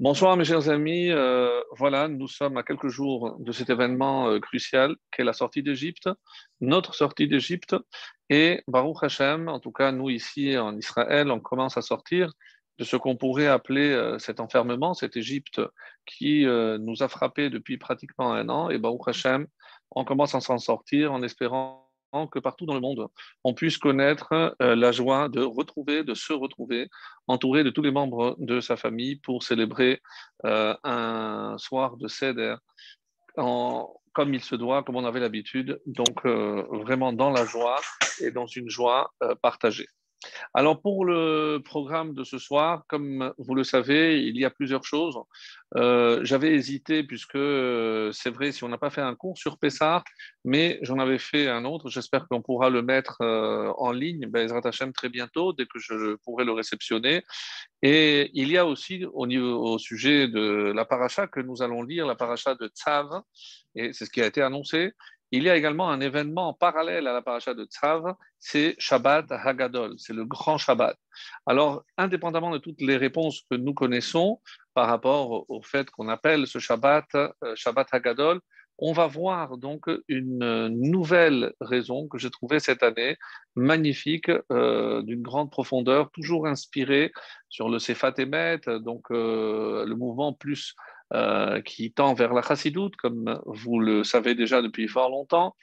Bonsoir mes chers amis, euh, voilà, nous sommes à quelques jours de cet événement euh, crucial qu'est la sortie d'Égypte, notre sortie d'Égypte, et Baruch Hashem, en tout cas nous ici en Israël, on commence à sortir de ce qu'on pourrait appeler euh, cet enfermement, cette Égypte qui nous a frappé depuis pratiquement un an, et Baruch Hashem, on commence à s'en sortir en espérant que partout dans le monde, on puisse connaître euh, la joie de retrouver, de se retrouver, entouré de tous les membres de sa famille pour célébrer euh, un soir de Seder comme il se doit, comme on avait l'habitude, donc euh, vraiment dans la joie et dans une joie partagée. Alors pour le programme de ce soir, comme vous le savez, il y a plusieurs choses. Euh, j'avais hésité puisque euh, c'est vrai, si on n'a pas fait un cours sur Pessar, mais j'en avais fait un autre. J'espère qu'on pourra le mettre euh, en ligne, ben, très bientôt, dès que je pourrai le réceptionner. Et il y a aussi au, niveau, au sujet de la paracha que nous allons lire, la paracha de Tzav, et c'est ce qui a été annoncé. Il y a également un événement parallèle à la paracha de Tzav, c'est Shabbat Hagadol, c'est le grand Shabbat. Alors, indépendamment de toutes les réponses que nous connaissons par rapport au fait qu'on appelle ce Shabbat euh, Shabbat Hagadol, on va voir donc une nouvelle raison que j'ai trouvée cette année magnifique, euh, d'une grande profondeur, toujours inspirée sur le Sefat Emet, donc euh, le mouvement plus euh, qui tend vers la chassidoute, comme vous le savez déjà depuis fort longtemps.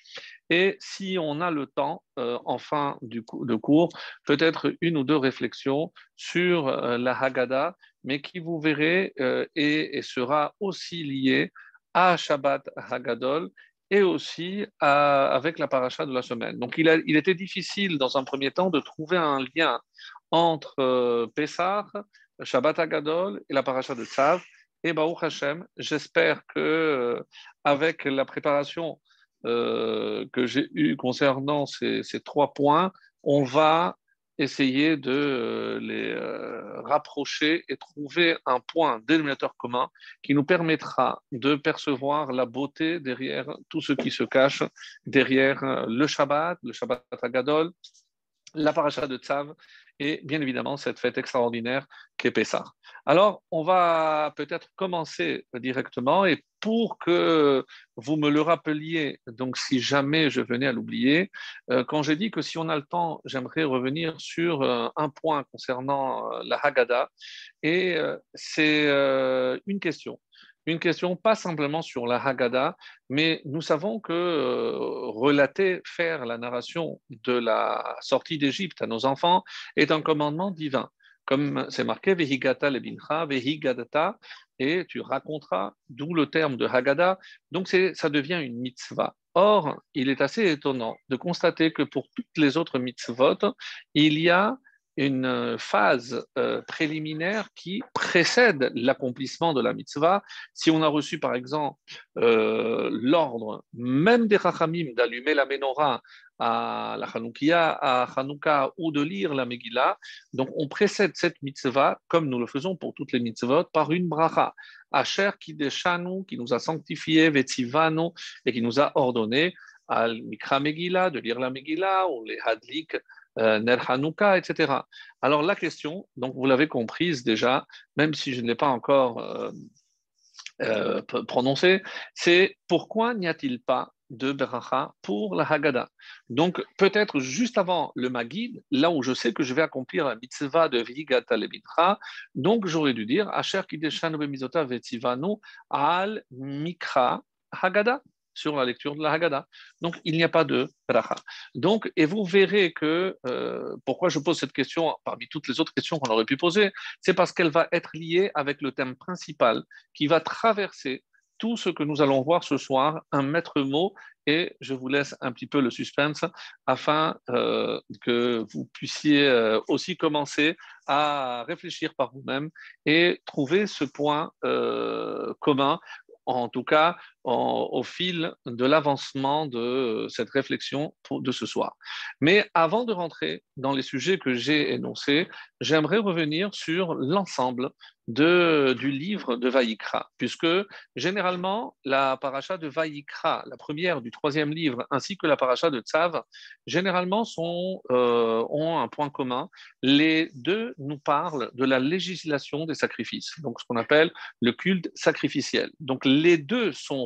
Et si on a le temps, euh, en fin du de cours, peut-être une ou deux réflexions sur euh, la Haggadah, mais qui, vous verrez, et, sera aussi liée à Shabbat Haggadol et aussi avec la paracha de la semaine. Donc il, a, il, était difficile dans un premier temps de trouver un lien entre Pessah, Shabbat Haggadol et la paracha de Tzav. Et Baruch Hashem, j'espère que euh, avec la préparation euh, que j'ai eue concernant ces, trois points, on va essayer de euh, les rapprocher et trouver un point dénominateur commun qui nous permettra de percevoir la beauté derrière tout ce qui se cache derrière le Shabbat, le Shabbat Agadol, la paracha de Tzav et bien évidemment cette fête extraordinaire qu'est Pessah. Alors, on va peut-être commencer directement et pour que vous me le rappeliez, donc si jamais je venais à l'oublier, euh, quand j'ai dit que si on a le temps, j'aimerais revenir sur euh, un point concernant euh, la Haggadah et c'est une question une question pas simplement sur la Haggadah, mais nous savons que euh, relater, faire la narration de la sortie d'Égypte à nos enfants est un commandement divin. Comme c'est marqué, Vehigata lebincha, Vehigadata, et tu raconteras, d'où le terme de Haggadah. Donc ça devient une mitzvah. Or, il est assez étonnant de constater que pour toutes les autres mitzvot, il y a une euh, phase euh, préliminaire qui précède l'accomplissement de la mitzvah. Si on a reçu par exemple euh, l'ordre, même des Rachamim, d'allumer la menorah à la Hanoukia, à Hanouka ou de lire la Megillah, donc on précède cette mitzvah, comme nous le faisons pour toutes les mitzvot, par une bracha. Asher qui qui nous a sanctifié, Vetzivano, et qui nous a ordonné al Mikra Megillah, de lire la Megillah, ou les Hadlik, Ner Hanouka, etc. Alors la question, donc vous l'avez comprise déjà, même si je ne l'ai pas encore euh, euh, prononcée, c'est pourquoi n'y a-t-il pas de Beracha pour la Haggadah? Donc, peut-être juste avant le Magid, là où je sais que je vais accomplir la mitzvah de Vigata Lebitra, donc j'aurais dû dire Asher Kideshan Bemizota Vetivanu Al Mikra Haggadah sur la lecture de la Haggadah. Donc, il n'y a pas de bracha. Donc, et vous verrez que, euh, pourquoi je pose cette question parmi toutes les autres questions qu'on aurait pu poser, c'est parce qu'elle va être liée avec le thème principal qui va traverser tout ce que nous allons voir ce soir, un maître mot, et je vous laisse un petit peu le suspense afin euh, que vous puissiez euh, aussi commencer à réfléchir par vous-même et trouver ce point commun en tout cas au fil de l'avancement de cette réflexion de ce soir. Mais avant de rentrer dans les sujets que j'ai énoncés, j'aimerais revenir sur l'ensemble du livre de Vaïkra, puisque généralement la paracha de Vaïkra, la première du troisième livre, ainsi que la paracha de Tzav, généralement euh, ont un point commun. Les deux nous parlent de la législation des sacrifices, donc ce qu'on appelle le culte sacrificiel. Donc les deux sont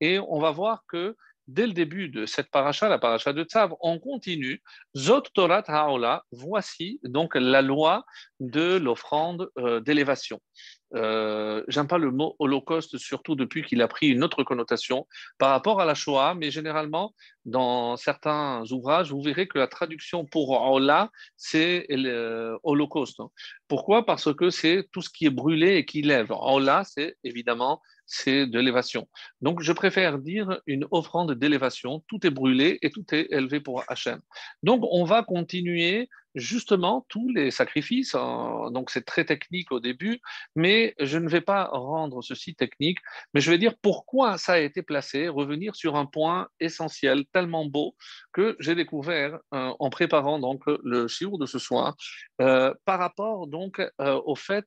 et on va voir que dès le début de cette paracha, la paracha de Tzav, on continue. Zot Torat Haola, voici donc la loi de l'offrande euh, d'élévation. Euh, j'aime pas le mot holocauste, surtout depuis qu'il a pris une autre connotation par rapport à la Shoah, mais généralement, dans certains ouvrages, vous verrez que la traduction pour Haola, c'est l'holocauste. Pourquoi? Parce que c'est tout ce qui est brûlé et qui lève. Haola, c'est évidemment c'est de l'élévation. Donc, je préfère dire une offrande d'élévation. Tout est brûlé et tout est élevé pour Hachem. Donc, on va continuer justement tous les sacrifices. Hein. Donc, c'est très technique au début, mais je ne vais pas rendre ceci technique, mais je vais dire pourquoi ça a été placé, revenir sur un point essentiel, tellement beau, que j'ai découvert euh, en préparant donc le shiur de ce soir, euh, par rapport donc euh, au fait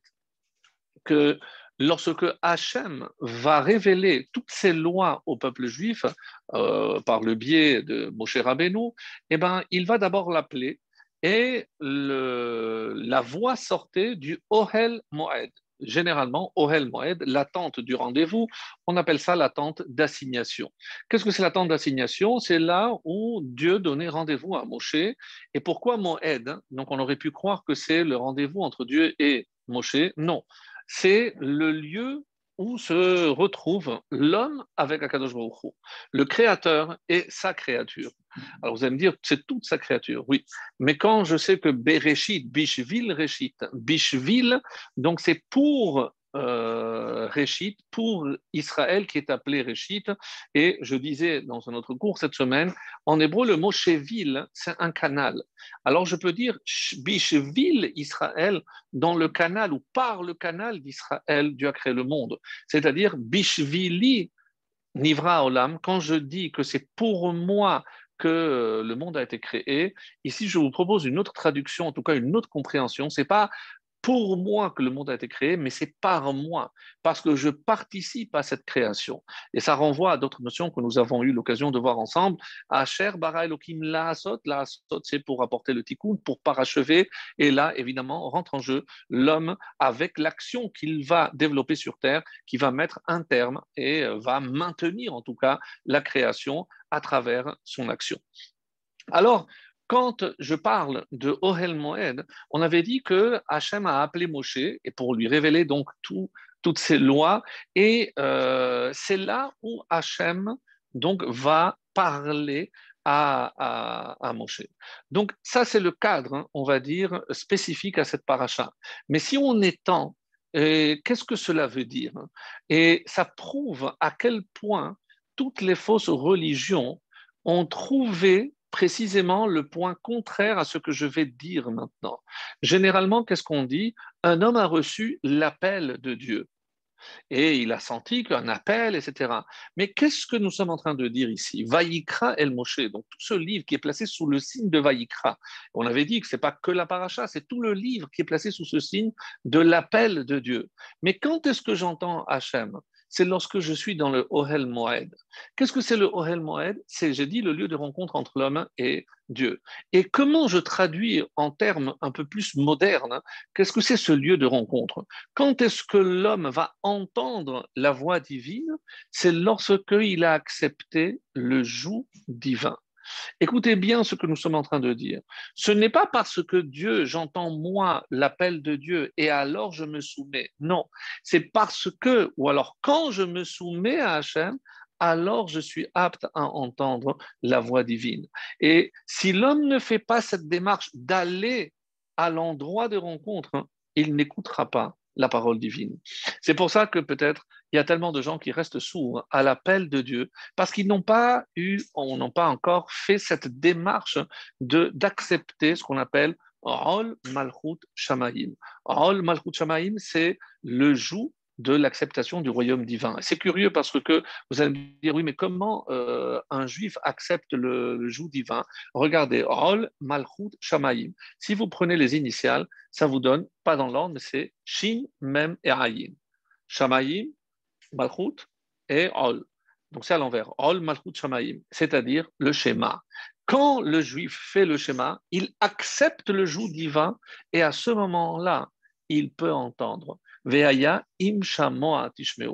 que lorsque Hachem va révéler toutes ces lois au peuple juif par le biais de Moshe Rabbeinu, eh ben, il va d'abord l'appeler et la voix sortait du Ohel Moed. Généralement, Ohel Moed, l'attente du rendez-vous, on appelle ça l'attente d'assignation. Qu'est-ce que c'est l'attente d'assignation? C'est là où Dieu donnait rendez-vous à Moshe. Et pourquoi Moed Donc on aurait pu croire que c'est le rendez-vous entre Dieu et Moshe. Non, c'est le lieu où se retrouve l'homme avec Akadosh Baruch le créateur et sa créature. Alors vous allez me dire, c'est toute sa créature, oui. Mais quand je sais que Bereshit, Bishvil Reshit, Bishvil, donc c'est pour euh, Réchit pour Israël qui est appelé Réchit. Et je disais dans un autre cours cette semaine, en hébreu, le mot Shevil, c'est un canal. Alors je peux dire Bishvil Israël dans le canal ou par le canal d'Israël, Dieu a créé le monde. C'est-à-dire Bishvili Nivra Olam, quand je dis que c'est pour moi que le monde a été créé. Ici, je vous propose une autre traduction, en tout cas une autre compréhension. C'est pas pour moi que le monde a été créé, mais c'est par moi, parce que je participe à cette création. Et ça renvoie à d'autres notions que nous avons eu l'occasion de voir ensemble. Asher bara Elohim la asot, la asot c'est pour apporter le tikkun, pour parachever. Et là, évidemment, rentre en jeu l'homme avec l'action qu'il va développer sur terre, qui va mettre un terme et euh, va maintenir en tout cas la création à travers son action. Alors, quand je parle de Ohel Moed, on avait dit que Hachem a appelé Moshe et pour lui révéler donc toutes ces lois. Et euh, c'est là où Hachem donc va parler à, à, Moshe. Donc ça, c'est le cadre, hein, on va dire, spécifique à cette paracha. Mais si on étend, euh, qu'est-ce que cela veut dire Et ça prouve à quel point toutes les fausses religions ont trouvé précisément le point contraire à ce que je vais dire maintenant. Généralement, qu'est-ce qu'on dit? Un homme a reçu l'appel de Dieu. Et il a senti qu'un appel, etc. Mais qu'est-ce que nous sommes en train de dire ici? Vaïkra El Moshe, donc tout ce livre qui est placé sous le signe de Vaïkra. On avait dit que ce n'est pas que la paracha, c'est tout le livre qui est placé sous ce signe de l'appel de Dieu. Mais quand est-ce que j'entends Hachem? C'est lorsque je suis dans le Ohel Moed. Qu'est-ce que c'est le Ohel Moed? C'est, j'ai dit, le lieu de rencontre entre l'homme et Dieu. Et comment je traduis en termes un peu plus modernes, qu'est-ce que c'est ce lieu de rencontre? Quand est-ce que l'homme va entendre la voix divine? C'est lorsqu'il a accepté le joug divin. Écoutez bien ce que nous sommes en train de dire. Ce n'est pas parce que Dieu, j'entends moi l'appel de Dieu et alors je me soumets. Non, c'est parce que, ou alors quand je me soumets à Hachem, alors je suis apte à entendre la voix divine. Et si l'homme ne fait pas cette démarche d'aller à l'endroit de rencontre, hein, il n'écoutera pas la parole divine. C'est pour ça que peut-être il y a tellement de gens qui restent sourds à l'appel de Dieu parce qu'ils n'ont pas eu, ou n'ont pas encore fait cette démarche de d'accepter ce qu'on appelle Rol Malchut Shamaim. Rol Malchut Shamaim, c'est le joug de l'acceptation du royaume divin. C'est curieux parce que vous allez me dire, oui, mais comment euh, un juif accepte le, joug divin? Regardez, Rol, Malchut, Shamaim. Si vous prenez les initiales, ça vous donne, pas dans l'ordre, mais c'est Shin, Mem et. Shamaim, Malchut et Rol. Donc c'est à l'envers. Rol, Malchut, Shamaim, c'est-à-dire le schéma. Quand le juif fait le schéma, il accepte le joug divin et à ce moment-là, il peut entendre. Veaya im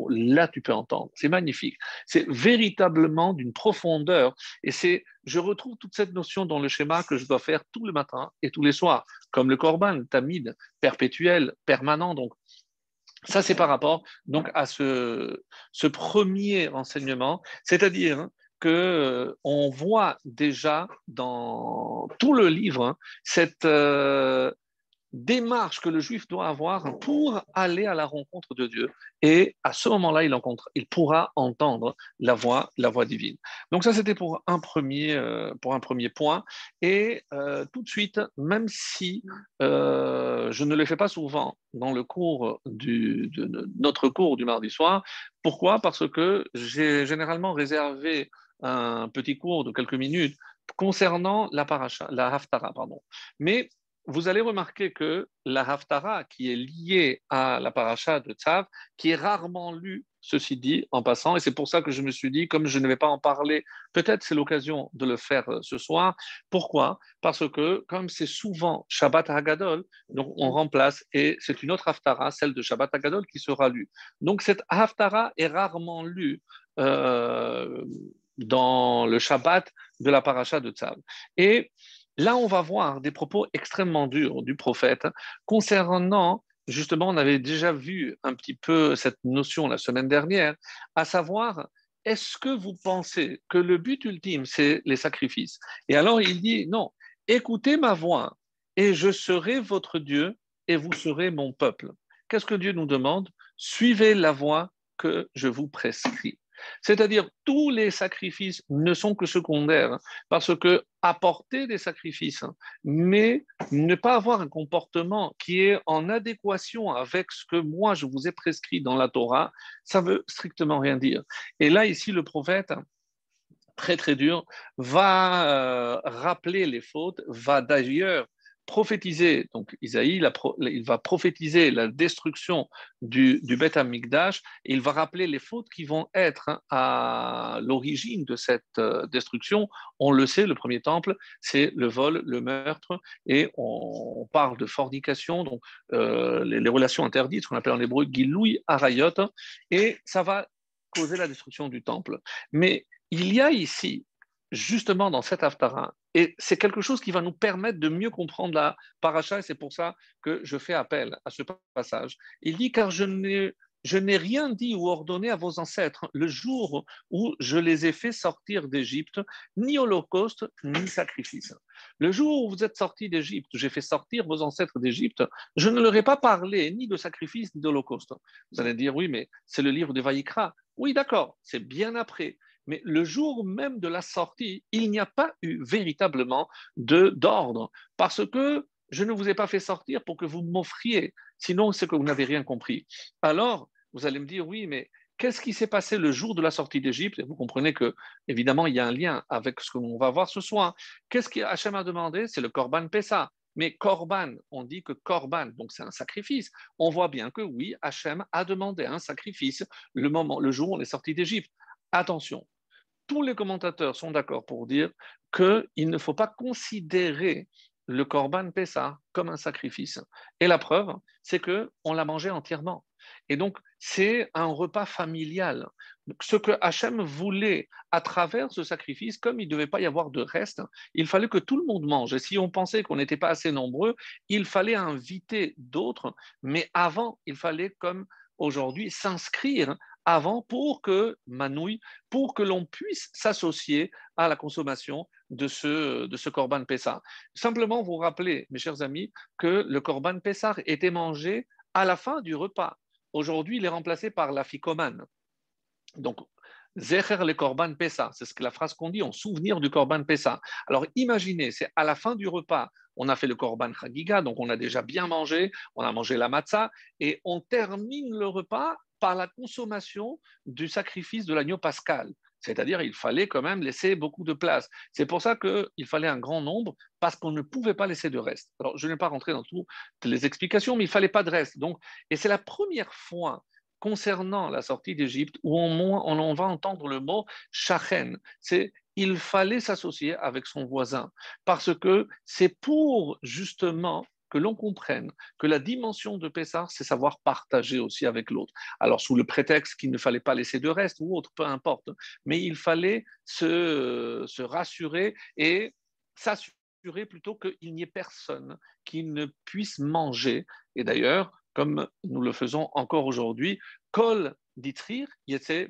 Là, tu peux entendre. C'est magnifique. C'est véritablement d'une profondeur. Et c'est, je retrouve toute cette notion dans le schéma que je dois faire tout le matin et tous les soirs, comme le korban, tamid, perpétuel, permanent. Donc, ça, c'est par rapport donc à ce, premier enseignement, c'est-à-dire que euh, on voit déjà dans tout le livre hein, cette, euh, démarche que le juif doit avoir pour aller à la rencontre de Dieu. Et à ce moment-là, il, il pourra entendre la voix, la voix divine. Donc ça, c'était pour, un premier, euh, pour un premier point. Et euh, tout de suite, même si euh, je ne le fais pas souvent dans le cours du, de notre cours du mardi soir, pourquoi? Parce que j'ai généralement réservé un petit cours de quelques minutes concernant la paracha, la haftara, pardon. Mais vous allez remarquer que la Haftara, qui est liée à la paracha de Tzav, qui est rarement lue, ceci dit, en passant, et c'est pour ça que je me suis dit, comme je ne vais pas en parler, peut-être c'est l'occasion de le faire euh, ce soir. Pourquoi? Parce que, comme c'est souvent Shabbat Hagadol, donc on remplace, et c'est une autre Haftara, celle de Shabbat Hagadol, qui sera lue. Donc cette Haftara est rarement lue. Euh, dans le Shabbat de la paracha de Tzav. Et Là, on va voir des propos extrêmement durs du prophète concernant, justement, on avait déjà vu un petit peu cette notion la semaine dernière, à savoir, est-ce que vous pensez que le but ultime, c'est les sacrifices? Et alors, il dit, non, écoutez ma voix, et je serai votre Dieu, et vous serez mon peuple. Qu'est-ce que Dieu nous demande? Suivez la voie que je vous prescris. C'est-à-dire, tous les sacrifices ne sont que secondaires, parce que apporter des sacrifices, mais ne pas avoir un comportement qui est en adéquation avec ce que moi je vous ai prescrit dans la Torah, ça veut strictement rien dire. Et là, ici, le prophète, très très dur, va euh, rappeler les fautes, va d'ailleurs prophétiser, donc Isaïe, il, va prophétiser la destruction du, Beth Amikdash et il va rappeler les fautes qui vont être hein, à l'origine de cette euh, destruction. On le sait, le premier temple, c'est le vol, le meurtre, et on, parle de fornication, donc euh, les, relations interdites, qu'on appelle en hébreu Giloui Arayot, et ça va causer la destruction du temple. Mais il y a ici justement dans cet Haftara. Et c'est quelque chose qui va nous permettre de mieux comprendre la paracha, et c'est pour ça que je fais appel à ce passage. Il dit, car je n'ai, rien dit ou ordonné à vos ancêtres le jour où je les ai fait sortir d'Égypte, ni holocauste, ni sacrifice. Le jour où vous êtes sortis d'Égypte, j'ai fait sortir vos ancêtres d'Égypte, je ne leur ai pas parlé ni de sacrifice, ni d'holocauste. Vous allez dire, oui, mais c'est le livre de Vaïkra. Oui, d'accord, c'est bien après mais le jour même de la sortie, il n'y a pas eu véritablement d'ordre, parce que je ne vous ai pas fait sortir pour que vous m'offriez, sinon c'est que vous n'avez rien compris. Alors, vous allez me dire, oui, mais qu'est-ce qui s'est passé le jour de la sortie d'Égypte? Vous comprenez que, évidemment, il y a un lien avec ce qu'on va voir ce soir. Qu'est-ce qu'Hachem a demandé? C'est le Korban Pessa. Mais Korban, on dit que Korban, donc c'est un sacrifice. On voit bien que oui, Hachem a demandé un sacrifice le, moment, le jour où on est sorti d'Égypte. Attention, tous les commentateurs sont d'accord pour dire qu'il ne faut pas considérer le Korban Pessah comme un sacrifice. Et la preuve, c'est qu'on l'a mangé entièrement. Et donc, c'est un repas familial. Ce que Hachem voulait à travers ce sacrifice, comme il ne devait pas y avoir de reste, il fallait que tout le monde mange. Et si on pensait qu'on n'était pas assez nombreux, il fallait inviter d'autres. Mais avant, il fallait, comme aujourd'hui, s'inscrire avant pour que, Manouille, pour que l'on puisse s'associer à la consommation de ce, de Corban Pessar. Simplement vous rappeler, mes chers amis, que le Corban Pessar était mangé à la fin du repas. Aujourd'hui, il est remplacé par la ficomane. Donc, Zecher le Korban Pessah, c'est ce que la phrase qu'on dit, en souvenir du Korban Pessah. Alors imaginez, c'est à la fin du repas, on a fait le Korban Chagiga, donc on a déjà bien mangé, on a mangé la matzah, et on termine le repas par la consommation du sacrifice de l'agneau pascal. C'est-à-dire il fallait quand même laisser beaucoup de place. C'est pour ça qu'il fallait un grand nombre, parce qu'on ne pouvait pas laisser de reste. Alors, je n'ai pas rentré dans toutes les explications, mais il fallait pas de reste. Donc, et c'est la première fois concernant la sortie d'Égypte où on, va entendre le mot shachen. C'est il fallait s'associer avec son voisin parce que c'est pour justement que l'on comprenne que la dimension de Pessah, c'est savoir partager aussi avec l'autre. Alors, sous le prétexte qu'il ne fallait pas laisser de reste ou autre, peu importe, mais il fallait se, se rassurer et s'assurer plutôt qu'il n'y ait personne qui ne puisse manger. Et d'ailleurs, comme nous le faisons encore aujourd'hui, Kol ditrir yetse.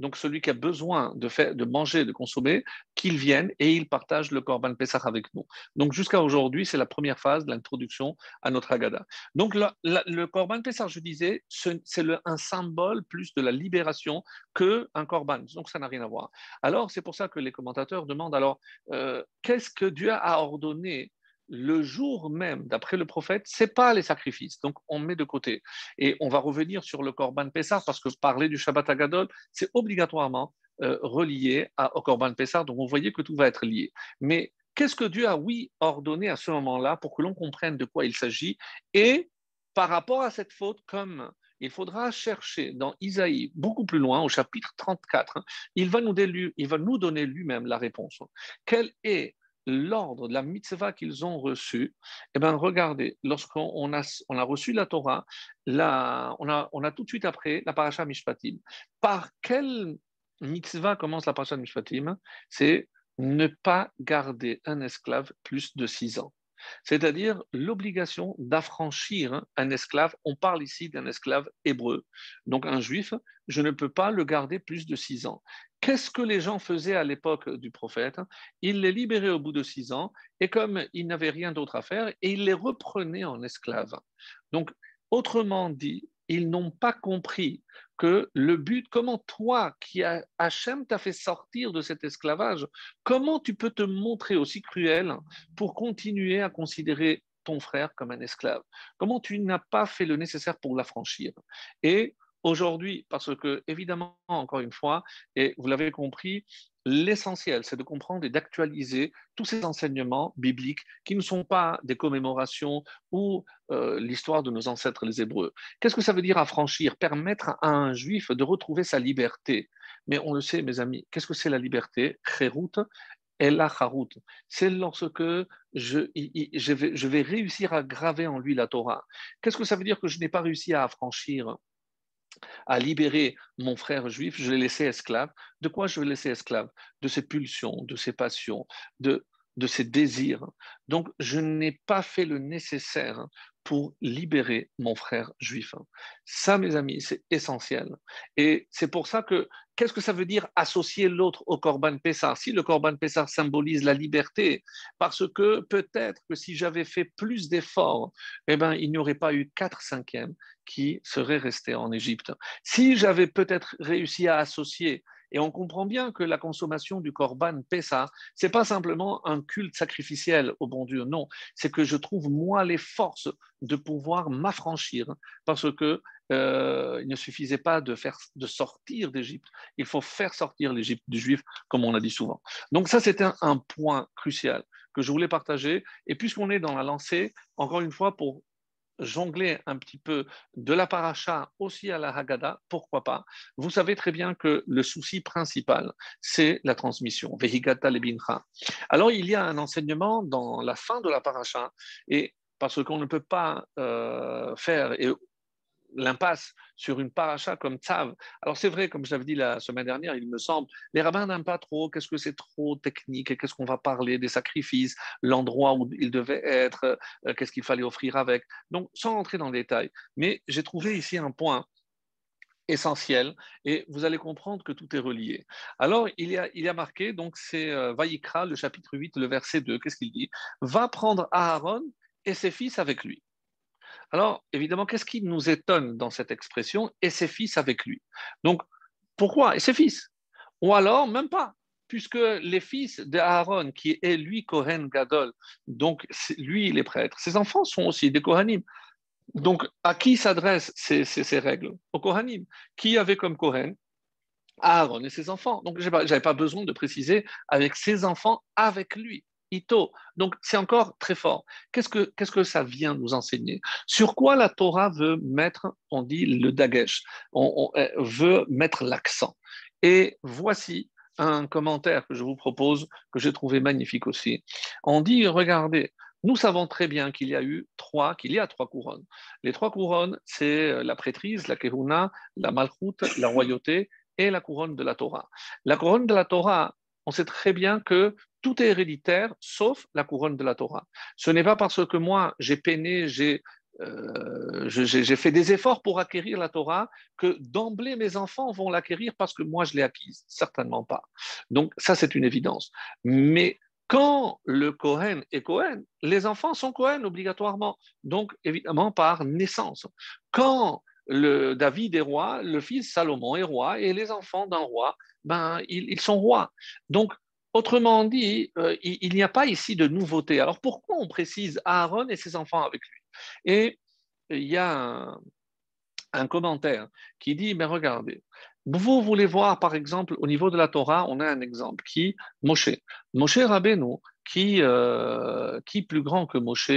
Donc celui qui a besoin de, manger, de consommer, qu'il vienne et il partage le Korban Pesach avec nous. Donc jusqu'à aujourd'hui, c'est la première phase de l'introduction à notre Agada. Donc le Korban Pesach, je disais, c'est un symbole plus de la libération qu'un Korban. Donc ça n'a rien à voir. Alors c'est pour ça que les commentateurs demandent alors, euh, qu'est-ce que Dieu a ordonné le jour même, d'après le prophète, c'est pas les sacrifices. Donc, on met de côté. Et on va revenir sur le Corban Pessah, parce que parler du Shabbat Agadol, c'est obligatoirement euh, relié à, au Corban Pessah. Donc, vous voyez que tout va être lié. Mais qu'est-ce que Dieu a, oui, ordonné à ce moment-là pour que l'on comprenne de quoi il s'agit? Et par rapport à cette faute, comme il faudra chercher dans Isaïe, beaucoup plus loin, au chapitre 34, hein, il, va nous il va nous donner lui-même la réponse. Quelle est l'ordre de la mitzvah qu'ils ont reçu, eh bien, regardez, lorsqu'on a, on a reçu la Torah, on, a, on a tout de suite après la paracha Mishpatim. Par quelle mitzvah commence la paracha Mishpatim? C'est ne pas garder un esclave plus de six ans c'est-à-dire l'obligation d'affranchir un esclave. On parle ici d'un esclave hébreu, donc un juif, je ne peux pas le garder plus de six ans. Qu'est-ce que les gens faisaient à l'époque du prophète? Ils les libéraient au bout de six ans, et comme ils n'avaient rien d'autre à faire, ils les reprenaient en esclaves. Donc, autrement dit, ils n'ont pas compris que le but, comment toi, qui a, Hachem t'a fait sortir de cet esclavage, comment tu peux te montrer aussi cruel pour continuer à considérer ton frère comme un esclave? Comment tu n'as pas fait le nécessaire pour l'affranchir? Et aujourd'hui, parce que, évidemment, encore une fois, et vous l'avez compris, l'essentiel, c'est de comprendre et d'actualiser tous ces enseignements bibliques qui ne sont pas des commémorations ou euh, l'histoire de nos ancêtres les Hébreux. Qu'est-ce que ça veut dire affranchir Permettre à un juif de retrouver sa liberté? Mais on le sait, mes amis, qu'est-ce que c'est la liberté? Kherut et la C'est lorsque je, vais, je vais réussir à graver en lui la Torah. Qu'est-ce que ça veut dire que je n'ai pas réussi à affranchir à libérer mon frère juif, je l'ai laissé esclave. De quoi je vais laisser esclave? De ses pulsions, de ses passions, de, de ses désirs. Donc, je n'ai pas fait le nécessaire pour libérer mon frère juif. Ça, mes amis, c'est essentiel. Et c'est pour ça que, qu'est-ce que ça veut dire associer l'autre au Corban Pessar Si le Corban Pessar symbolise la liberté, parce que peut-être que si j'avais fait plus d'efforts, eh ben, il n'y aurait pas eu 4 cinquièmes qui seraient restés en Égypte. Si j'avais peut-être réussi à associer et on comprend bien que la consommation du korban pessa, c'est pas simplement un culte sacrificiel au bon Dieu, non, c'est que je trouve moi les forces de pouvoir m'affranchir parce que euh, il ne suffisait pas de faire de sortir d'Égypte, il faut faire sortir l'Égypte du juif, comme on a dit souvent. Donc ça, c'était un point crucial que je voulais partager. Et puisqu'on est dans la lancée, encore une fois, pour jongler un petit peu de la paracha aussi à la Haggadah, pourquoi pas Vous savez très bien que le souci principal, c'est la transmission. Alors, il y a un enseignement dans la fin de la paracha, et parce qu'on ne peut pas euh, faire, et l'impasse sur une paracha comme Tzav. Alors c'est vrai, comme je l'avais dit la semaine dernière, il me semble, les rabbins n'aiment pas trop, qu'est-ce que c'est trop technique, qu'est-ce qu'on va parler des sacrifices, l'endroit où il devait être, euh, qu'est-ce qu'il fallait offrir avec. Donc sans rentrer dans le détail. Mais j'ai trouvé ici un point essentiel et vous allez comprendre que tout est relié. Alors, il y a, il y a marqué, donc c'est euh, le chapitre 8, le verset 2, qu'est-ce qu'il dit? Va prendre Aaron et ses fils avec lui. Alors, évidemment, qu'est-ce qui nous étonne dans cette expression Et ses fils avec lui. Donc, pourquoi Et ses fils Ou alors, même pas, puisque les fils d'Aaron, qui est lui Kohen Gadol, donc lui il est prêtre, ses enfants sont aussi des Kohanim. Donc, à qui s'adressent ces, ces, règles? Aux Kohanim. Qui avait comme Kohen? Aaron et ses enfants. Donc, je n'avais pas besoin de préciser avec ses enfants, avec lui. Ito. Donc, c'est encore très fort. Qu'est-ce que, que ça vient nous enseigner? Sur quoi la Torah veut mettre, on dit le dagesh, on, veut mettre l'accent. Et voici un commentaire que je vous propose, que j'ai trouvé magnifique aussi. On dit, regardez, nous savons très bien qu'il y a eu trois, qu'il y a trois couronnes. Les trois couronnes, c'est la prêtrise, la kehuna, la malchoute, la royauté et la couronne de la Torah. La couronne de la Torah, on sait très bien que tout est héréditaire sauf la couronne de la Torah. Ce n'est pas parce que moi j'ai peiné, j'ai euh, j'ai fait des efforts pour acquérir la Torah que d'emblée mes enfants vont l'acquérir parce que moi je l'ai acquise. Certainement pas. Donc ça c'est une évidence. Mais quand le Cohen est Cohen, les enfants sont Cohen obligatoirement, donc évidemment par naissance. Quand le David est roi, le fils Salomon est roi, et les enfants d'un roi, ben, ils, sont rois. Donc, autrement dit, euh, il, n'y a pas ici de nouveauté. Alors pourquoi on précise Aaron et ses enfants avec lui? Et il y a un, commentaire qui dit, mais regardez, vous voulez voir, par exemple, au niveau de la Torah, on a un exemple qui, Moshe. Moshe Rabbeinu, qui, euh, qui plus grand que Moshe,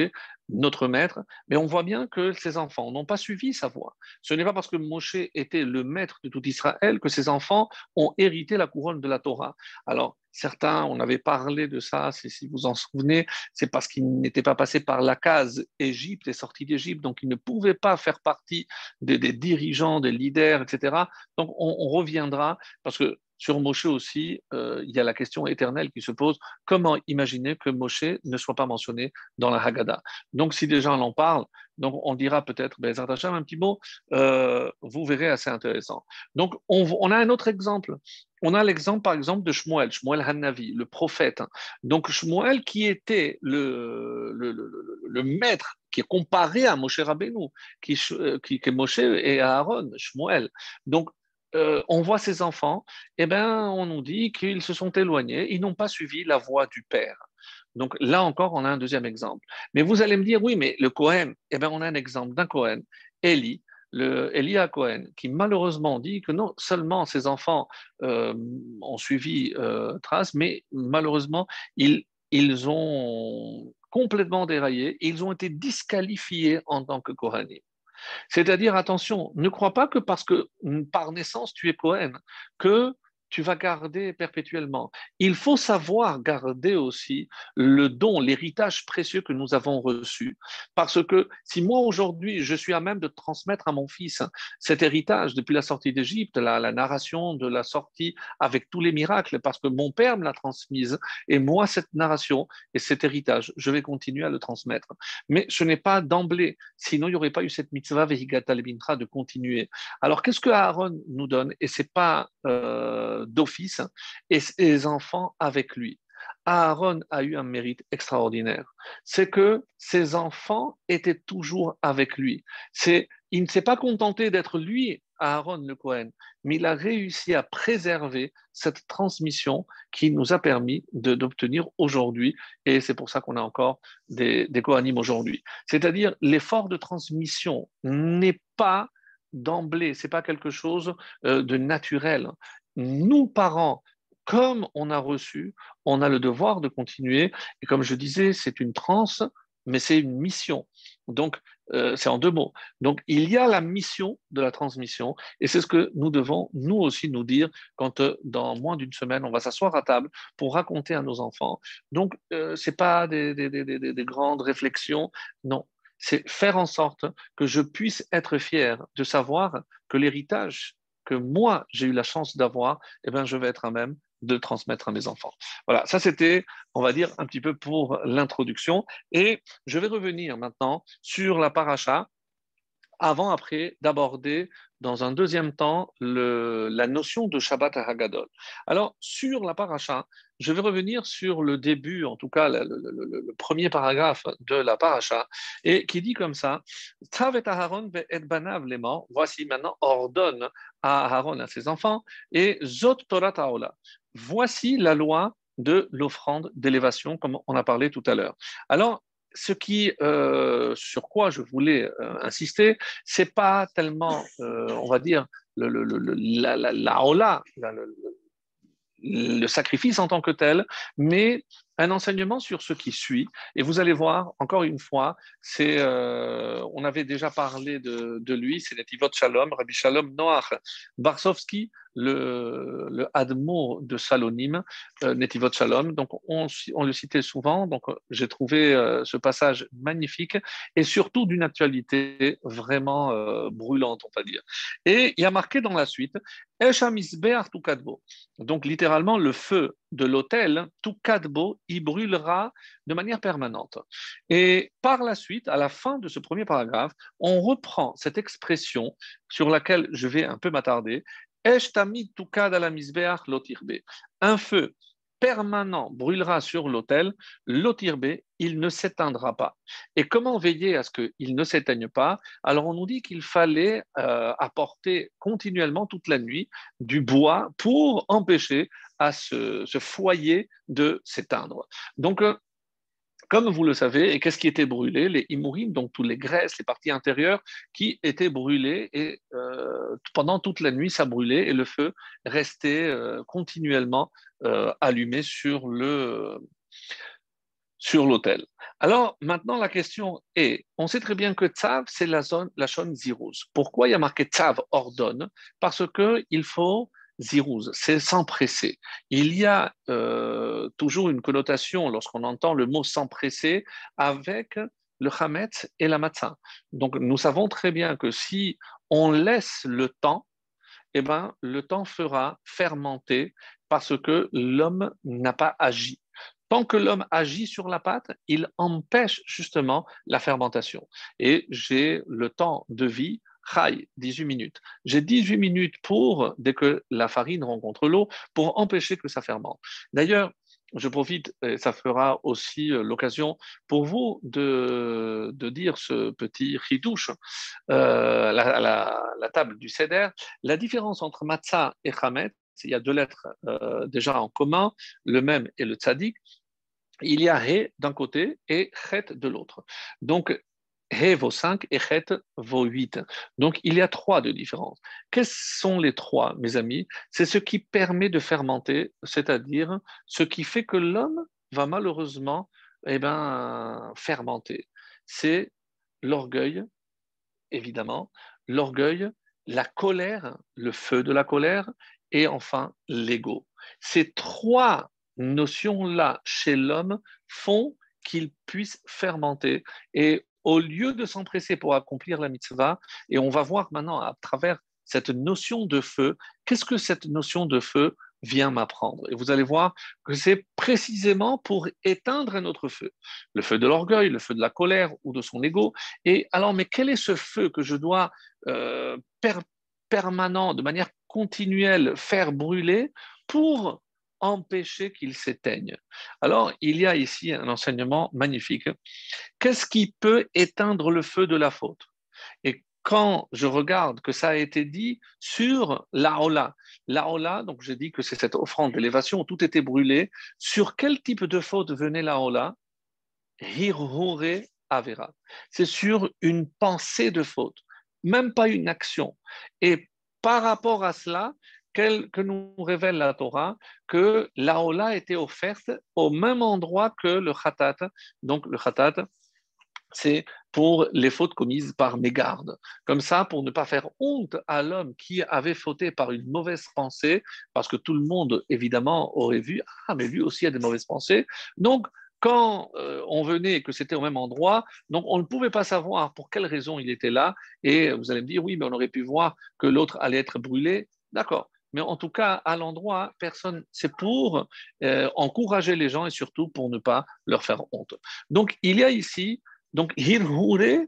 notre maître, mais on voit bien que ses enfants n'ont pas suivi sa voie. Ce n'est pas parce que Moshe était le maître de tout Israël que ses enfants ont hérité la couronne de la Torah. Alors, certains, on avait parlé de ça, si vous en souvenez, c'est parce qu'ils n'étaient pas passés par la case Égypte et sortis d'Égypte, donc ils ne pouvaient pas faire partie des, dirigeants, des leaders, etc. Donc, on, reviendra, parce que sur Moshe aussi, euh, il y a la question éternelle qui se pose comment imaginer que Moshe ne soit pas mentionné dans la Haggadah? Donc, si des gens en parlent, donc on dira peut-être, ben, un petit mot, euh, vous verrez assez intéressant. Donc, on, a un autre exemple. On a l'exemple, par exemple, de Shmuel, Shmuel Hanavi, le prophète. Donc, Shmuel qui était le, le, maître qui est comparé à Moshe Rabbeinu, qui, euh, qui, est Moshe et Aaron, Shmuel. Donc, euh, on voit ces enfants, eh ben, on nous dit qu'ils se sont éloignés, ils n'ont pas suivi la voie du Père. Donc là encore, on a un deuxième exemple. Mais vous allez me dire, oui, mais le Cohen, eh ben, on a un exemple d'un Cohen, Eli, le Elia Cohen, qui malheureusement dit que non seulement ses enfants euh, ont suivi euh, Trace, mais malheureusement, ils, ils ont complètement déraillé, ils ont été disqualifiés en tant que Kohanim. C'est-à-dire, attention, ne crois pas que parce que par naissance tu es Cohen, que tu vas garder perpétuellement. Il faut savoir garder aussi le don, l'héritage précieux que nous avons reçu. Parce que si moi aujourd'hui, je suis à même de transmettre à mon fils cet héritage depuis la sortie d'Égypte, la, narration de la sortie avec tous les miracles, parce que mon père me l'a transmise, et moi, cette narration et cet héritage, je vais continuer à le transmettre. Mais ce n'est pas d'emblée, sinon il n'y aurait pas eu cette mitzvah vehigata de continuer. Alors qu'est-ce que Aaron nous donne? Et c'est pas euh, d'office et ses enfants avec lui. Aaron a eu un mérite extraordinaire. C'est que ses enfants étaient toujours avec lui. C'est, il ne s'est pas contenté d'être lui, Aaron le Cohen, mais il a réussi à préserver cette transmission qui nous a permis d'obtenir aujourd'hui, et c'est pour ça qu'on a encore des, des aujourd'hui. C'est-à-dire, l'effort de transmission n'est pas d'emblée, c'est pas quelque chose euh, de naturel nous, parents, comme on a reçu, on a le devoir de continuer. Et comme je disais, c'est une transe, mais c'est une mission. Donc, euh, c'est en deux mots. Donc, il y a la mission de la transmission, et c'est ce que nous devons, nous aussi, nous dire quand, euh, dans moins d'une semaine, on va s'asseoir à table pour raconter à nos enfants. Donc, euh, ce n'est pas des, des, grandes réflexions, non. C'est faire en sorte que je puisse être fier de savoir que l'héritage que moi j'ai eu la chance d'avoir, eh ben, je vais être à même de transmettre à mes enfants. Voilà, ça c'était, on va dire, un petit peu pour l'introduction. Et je vais revenir maintenant sur la paracha, avant, après, d'aborder dans un deuxième temps, la notion de Shabbat Hagadol. Alors, sur la paracha, je vais revenir sur le début, en tout cas le, premier paragraphe de la paracha, et qui dit comme ça Tavet Aharon et voici maintenant ordonne à Aaron à ses enfants, et Zot Torah Taola. Voici la loi de l'offrande d'élévation, comme on a parlé tout à l'heure. Alors, ce qui, euh, sur quoi je voulais euh, insister, c'est pas tellement, euh, on va dire, le, la, le sacrifice en tant que tel, mais un enseignement sur ce qui suit. Et vous allez voir, encore une fois, c'est, euh, on avait déjà parlé de, lui, c'est Netivot Shalom, Rabbi Shalom Noach Barsovski, le, le Admo de Salonim, euh, Netivot Shalom. Donc, on, le citait souvent. Donc, j'ai trouvé euh, ce passage magnifique et surtout d'une actualité vraiment euh, brûlante, on va dire. Et il y a marqué dans la suite, donc, littéralement, le feu de l'autel, tout kadbo, il brûlera de manière permanente. Et par la suite, à la fin de ce premier paragraphe, on reprend cette expression sur laquelle je vais un peu m'attarder. Un feu permanent brûlera sur l'autel, l'otirbe, il ne s'éteindra pas. Et comment veiller à ce qu'il ne s'éteigne pas? Alors on nous dit qu'il fallait euh, apporter continuellement toute la nuit du bois pour empêcher à ce, foyer de s'éteindre. Donc euh, comme vous le savez, et qu'est-ce qui était brûlé? Les imurim, donc toutes les graisses, les parties intérieures qui étaient brûlées, et euh, pendant toute la nuit, ça brûlait, et le feu restait euh, continuellement allumé sur le sur l'autel. Alors maintenant, la question est, on sait très bien que Tzav, c'est la zone, la zone Ziruz. Pourquoi il y a marqué Tzav ordonne? Parce qu'il faut zirouz, c'est s'empresser. Il y a euh, toujours une connotation lorsqu'on entend le mot s'empresser avec le chametz et la matzah. Donc nous savons très bien que si on laisse le temps, eh ben, le temps fera fermenter parce que l'homme n'a pas agi. Tant que l'homme agit sur la pâte, il empêche justement la fermentation. Et j'ai le temps de vie Chai, 18 minutes. J'ai 18 minutes pour, dès que la farine rencontre l'eau, pour empêcher que ça fermente. D'ailleurs, je profite, et ça fera aussi euh, l'occasion pour vous de, de, dire ce petit chidouche, euh, la, table du Seder. La différence entre matzah et chametz, il y a deux lettres euh, déjà en commun, le même et le tzadik. Il y a he d'un côté et chet de l'autre. Donc, He vaut 5 et Chet vaut 8. Donc il y a trois de différence. Quels sont les trois, mes amis? C'est ce qui permet de fermenter, c'est-à-dire ce qui fait que l'homme va malheureusement eh ben, fermenter. C'est l'orgueil, évidemment, l'orgueil, la colère, le feu de la colère, et enfin l'ego. Ces trois notions-là chez l'homme font qu'il puisse fermenter. Et au lieu de s'empresser pour accomplir la mitzvah, et on va voir maintenant à travers cette notion de feu, qu'est-ce que cette notion de feu vient m'apprendre. Et vous allez voir que c'est précisément pour éteindre un autre feu, le feu de l'orgueil, le feu de la colère ou de son ego. Et alors, mais quel est ce feu que je dois euh, permanent, de manière continuelle, faire brûler pour empêcher qu'il s'éteigne. Alors, il y a ici un enseignement magnifique. Qu'est-ce qui peut éteindre le feu de la faute? Et quand je regarde que ça a été dit sur l'Aola, l'Aola, donc j'ai dit que c'est cette offrande d'élévation où tout était brûlé, sur quel type de faute venait l'Aola Hirhure Avera. C'est sur une pensée de faute, même pas une action. Et par rapport à cela, que nous révèle la Torah que la était offerte au même endroit que le khatat. Donc le khatat, c'est pour les fautes commises par mégarde. Comme ça, pour ne pas faire honte à l'homme qui avait fauté par une mauvaise pensée, parce que tout le monde, évidemment, aurait vu, ah, mais lui aussi a des mauvaises pensées. Donc, quand euh, on venait et que c'était au même endroit, donc on ne pouvait pas savoir pour quelle raison il était là. Et vous allez me dire, oui, mais on aurait pu voir que l'autre allait être brûlé. D'accord mais en tout cas, à l'endroit, personne, c'est pour euh, encourager les gens et surtout pour ne pas leur faire honte. Donc, il y a ici, donc, hirhure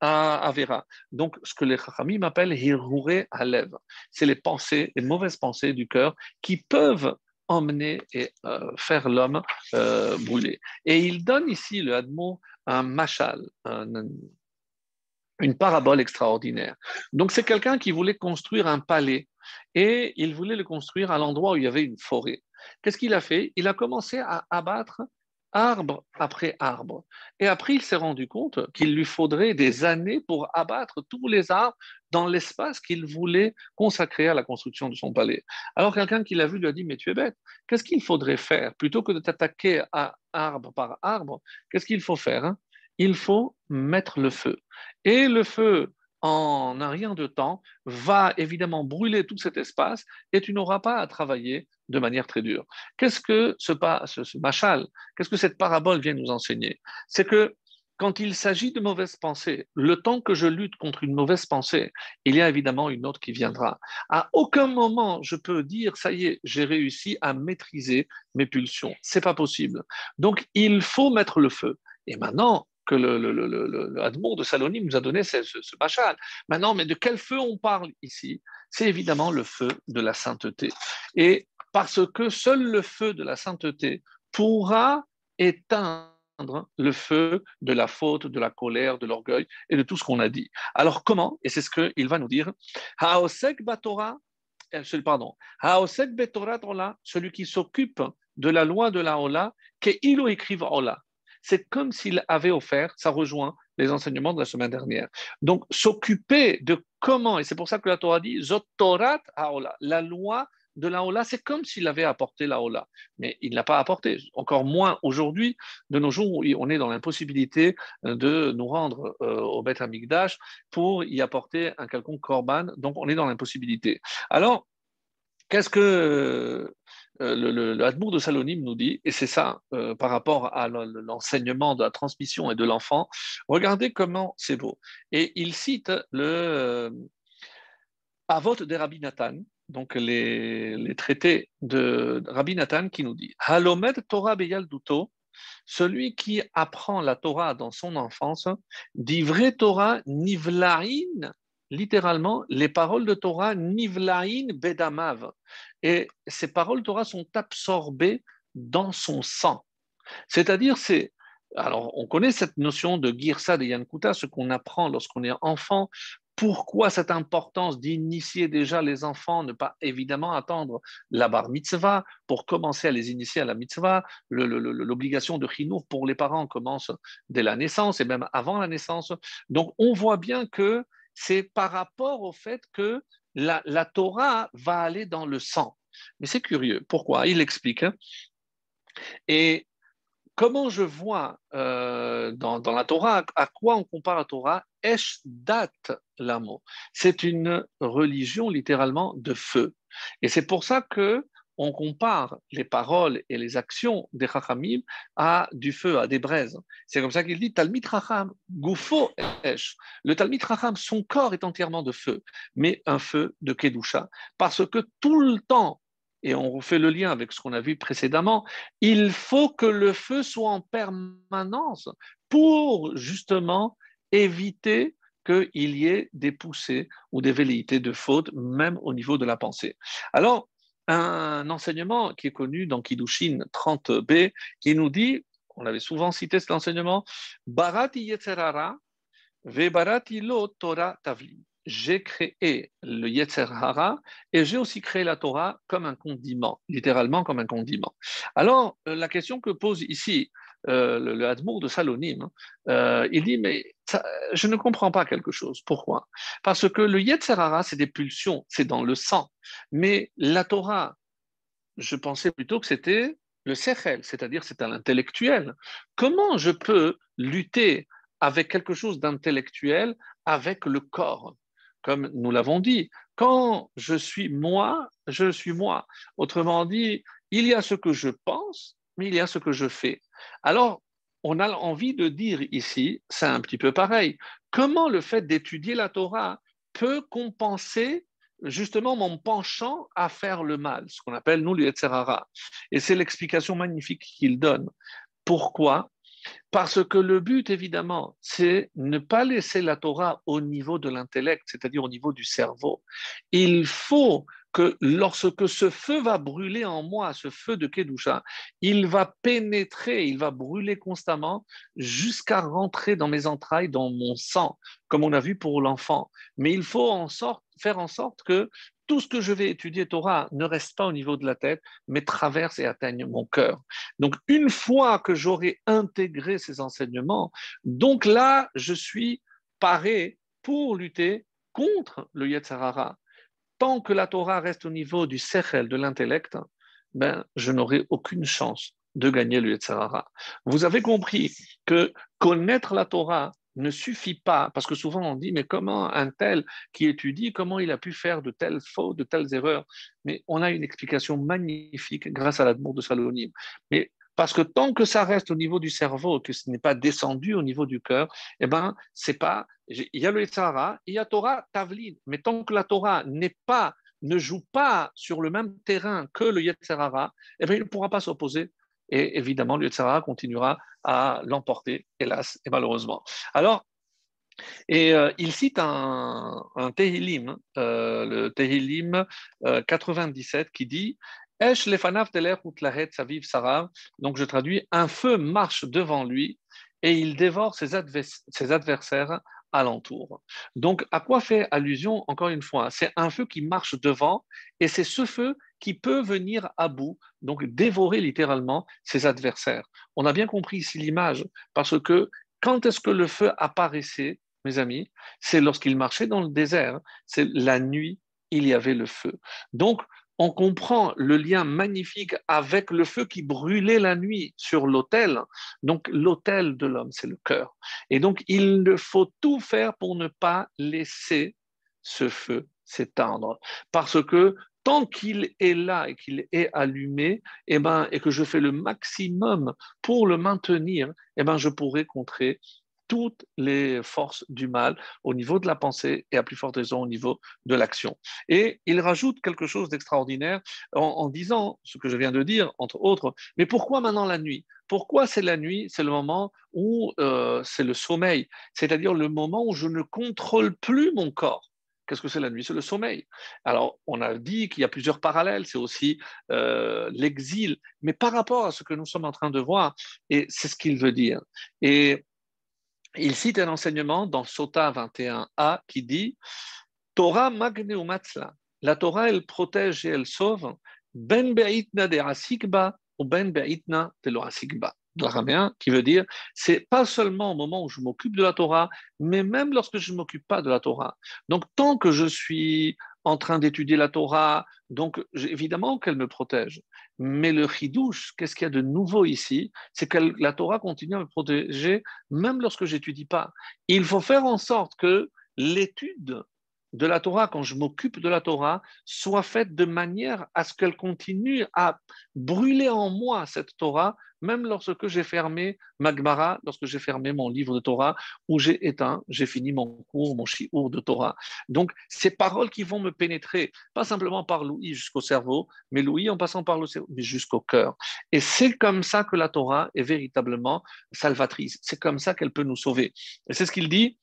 à Avera. Donc, ce que les Chachamim appellent Hirure Halev, c'est les pensées, les mauvaises pensées du cœur qui peuvent emmener et euh, faire l'homme euh, brûler. Et il donne ici, le Hadmo, un machal, une parabole extraordinaire. Donc, c'est quelqu'un qui voulait construire un palais et il voulait le construire à l'endroit où il y avait une forêt. Qu'est-ce qu'il a fait? Il a commencé à abattre arbre après arbre. Et après, il s'est rendu compte qu'il lui faudrait des années pour abattre tous les arbres dans l'espace qu'il voulait consacrer à la construction de son palais. Alors quelqu'un qui l'a vu lui a dit, mais tu es bête, qu'est-ce qu'il faudrait faire? Plutôt que de t'attaquer à arbre par arbre, qu'est-ce qu'il faut faire hein? Il faut mettre le feu. Et le feu, en un rien de temps, va évidemment brûler tout cet espace et tu n'auras pas à travailler de manière très dure. Qu'est-ce que ce, ce, machal, qu'est-ce que cette parabole vient nous enseigner? C'est que quand il s'agit de mauvaises pensées, le temps que je lutte contre une mauvaise pensée, il y a évidemment une autre qui viendra. À aucun moment je peux dire ça y est, j'ai réussi à maîtriser mes pulsions. C'est pas possible. Donc il faut mettre le feu. Et maintenant, que le, le, le, de Salonim nous a donné ce, ce. Maintenant, mais de quel feu on parle ici? C'est évidemment le feu de la sainteté. Et parce que seul le feu de la sainteté pourra éteindre le feu de la faute, de la colère, de l'orgueil et de tout ce qu'on a dit. Alors comment? Et c'est ce qu'il va nous dire. Haosek batora, euh, pardon, Haosek betora celui qui s'occupe de la loi de la Ola, qu'il écrive Ola c'est comme s'il avait offert, ça rejoint les enseignements de la semaine dernière. Donc, s'occuper de comment, et c'est pour ça que la Torah dit, Zotorat Haola, la loi de la Ola, c'est comme s'il avait apporté la Ola, mais il n'a pas apporté. Encore moins aujourd'hui, de nos jours, où on est dans l'impossibilité de nous rendre euh, au Beth Amikdash pour y apporter un quelconque korban, donc on est dans l'impossibilité. Alors, qu'est-ce que euh, le, le, de Salonim nous dit, et c'est ça euh, par rapport à l'enseignement de la transmission et de l'enfant, regardez comment c'est beau. Et il cite le euh, Avot de Rabbi Nathan, donc les, traités de Rabbi Nathan qui nous dit Halomed Torah Beyal Duto, celui qui apprend la Torah dans son enfance, dit vrai Torah nivlaïn littéralement, les paroles de Torah, Nivlaïn Bedamav. Et ces paroles de Torah sont absorbées dans son sang. C'est-à-dire, c'est. Alors, on connaît cette notion de Girsa de Yankuta, ce qu'on apprend lorsqu'on est enfant. Pourquoi cette importance d'initier déjà les enfants, ne pas évidemment attendre la bar mitzvah pour commencer à les initier à la mitzvah? L'obligation de chinour pour les parents commence dès la naissance et même avant la naissance. Donc, on voit bien que c'est par rapport au fait que la, Torah va aller dans le sang. Mais c'est curieux. Pourquoi? Il explique. Hein. Et comment je vois euh, dans, la Torah, à quoi on compare la Torah? Esh dat l'amour. C'est une religion littéralement de feu. Et c'est pour ça que on compare les paroles et les actions des Chachamim à du feu, à des braises. C'est comme ça qu'il dit Talmit Chacham, Gufo Esh. Le Talmit Chacham, son corps est entièrement de feu, mais un feu de Kedusha. Parce que tout le temps, et on refait le lien avec ce qu'on a vu précédemment, il faut que le feu soit en permanence pour justement éviter qu'il y ait des poussées ou des velléités de faute, même au niveau de la pensée. Alors, un enseignement qui est connu dans Kiddushin 30b, qui nous dit, on avait souvent cité cet enseignement, Barati Yetzerara, Ve Barati lo Torah Tavli. J'ai créé le Yetzerara et j'ai aussi créé la Torah comme un condiment, littéralement comme un condiment. Alors, euh, la question que pose ici euh, le, le de Salonim, hein, euh, il dit, mais je ne comprends pas quelque chose. Pourquoi? Parce que le Yetzerara, c'est des pulsions, c'est dans le sang. Mais la Torah, je pensais plutôt que c'était le Sechel, c'est-à-dire c'est à l'intellectuel. Comment je peux lutter avec quelque chose d'intellectuel avec le corps? Comme nous l'avons dit, quand je suis moi, je suis moi. Autrement dit, il y a ce que je pense, il y a ce que je fais. Alors, on a envie de dire ici, c'est un petit peu pareil, comment le fait d'étudier la Torah peut compenser justement mon penchant à faire le mal, ce qu'on appelle nous le. Et c'est l'explication magnifique qu'il donne. Pourquoi? Parce que le but, évidemment, c'est ne pas laisser la Torah au niveau de l'intellect, c'est-à-dire au niveau du cerveau. Il faut que lorsque ce feu va brûler en moi, ce feu de Kedusha, il va pénétrer, il va brûler constamment jusqu'à rentrer dans mes entrailles, dans mon sang, comme on a vu pour l'enfant. Mais il faut faire en sorte que tout ce que je vais étudier Torah ne reste pas au niveau de la tête, mais traverse et atteigne mon cœur. Donc, une fois que j'aurai intégré ces enseignements, donc là, je suis paré pour lutter contre le Yetzarara tant que la Torah reste au niveau du sechel, de l'intellect, ben, je n'aurai aucune chance de gagner le Yetzirah. Vous avez compris que connaître la Torah ne suffit pas, parce que souvent on dit, mais comment un tel qui étudie, comment il a pu faire de telles fautes, de telles erreurs? Mais on a une explication magnifique grâce à l'amour de Salonim. Parce que tant que ça reste au niveau du cerveau, que ce n'est pas descendu au niveau du cœur, eh ben, c'est pas. Il y a le Sahara, il y a Torah, Tavlin. Mais tant que la Torah n'est pas, ne joue pas sur le même terrain que le Yetzerara, eh ben, il ne pourra pas s'opposer. Et évidemment, le Yetzerara continuera à l'emporter, hélas et malheureusement. Alors, et euh, il cite un, un Tehilim, euh, le Tehilim 97, euh, qui dit donc je traduis, un feu marche devant lui et il dévore ses, adversaires alentour. Donc à quoi fait allusion encore une fois C'est un feu qui marche devant et c'est ce feu qui peut venir à bout, donc dévorer littéralement ses adversaires. On a bien compris ici l'image parce que quand est-ce que le feu apparaissait, mes amis? C'est lorsqu'il marchait dans le désert, c'est la nuit, il y avait le feu. Donc, on comprend le lien magnifique avec le feu qui brûlait la nuit sur l'autel. Donc l'autel de l'homme, c'est le cœur. Et donc il faut tout faire pour ne pas laisser ce feu s'éteindre. Parce que tant qu'il est là et qu'il est allumé, eh ben, et que je fais le maximum pour le maintenir, eh ben, je pourrai contrer toutes les forces du mal au niveau de la pensée et à plus forte raison au niveau de l'action. Et il rajoute quelque chose d'extraordinaire en, disant ce que je viens de dire, entre autres, mais pourquoi maintenant la nuit? Pourquoi c'est la nuit? C'est le moment où euh, c'est le sommeil, c'est-à-dire le moment où je ne contrôle plus mon corps. Qu'est-ce que c'est la nuit? C'est le sommeil. Alors, on a dit qu'il y a plusieurs parallèles, c'est aussi euh, l'exil, mais par rapport à ce que nous sommes en train de voir, et c'est ce qu'il veut dire. Et il cite un enseignement dans Sota 21a qui dit Torah matzla. La Torah, elle protège et elle sauve ben be'itna de asikba ou ben be'itna de lo asikba. L'araméen qui veut dire c'est pas seulement au moment où je m'occupe de la Torah, mais même lorsque je ne m'occupe pas de la Torah. Donc, tant que je suis en train d'étudier la Torah, donc évidemment qu'elle me protège. Mais le chidouche, qu'est-ce qu'il y a de nouveau ici? C'est que la Torah continue à me protéger même lorsque j'étudie pas. Il faut faire en sorte que l'étude de la Torah, quand je m'occupe de la Torah, soit faite de manière à ce qu'elle continue à brûler en moi cette Torah, même lorsque j'ai fermé Magmara, lorsque j'ai fermé mon livre de Torah, où j'ai éteint, j'ai fini mon cours, mon shiur de Torah. Donc, ces paroles qui vont me pénétrer, pas simplement par l'ouïe jusqu'au cerveau, mais l'ouïe en passant par le cerveau, mais jusqu'au cœur. Et c'est comme ça que la Torah est véritablement salvatrice. C'est comme ça qu'elle peut nous sauver. Et c'est ce qu'il dit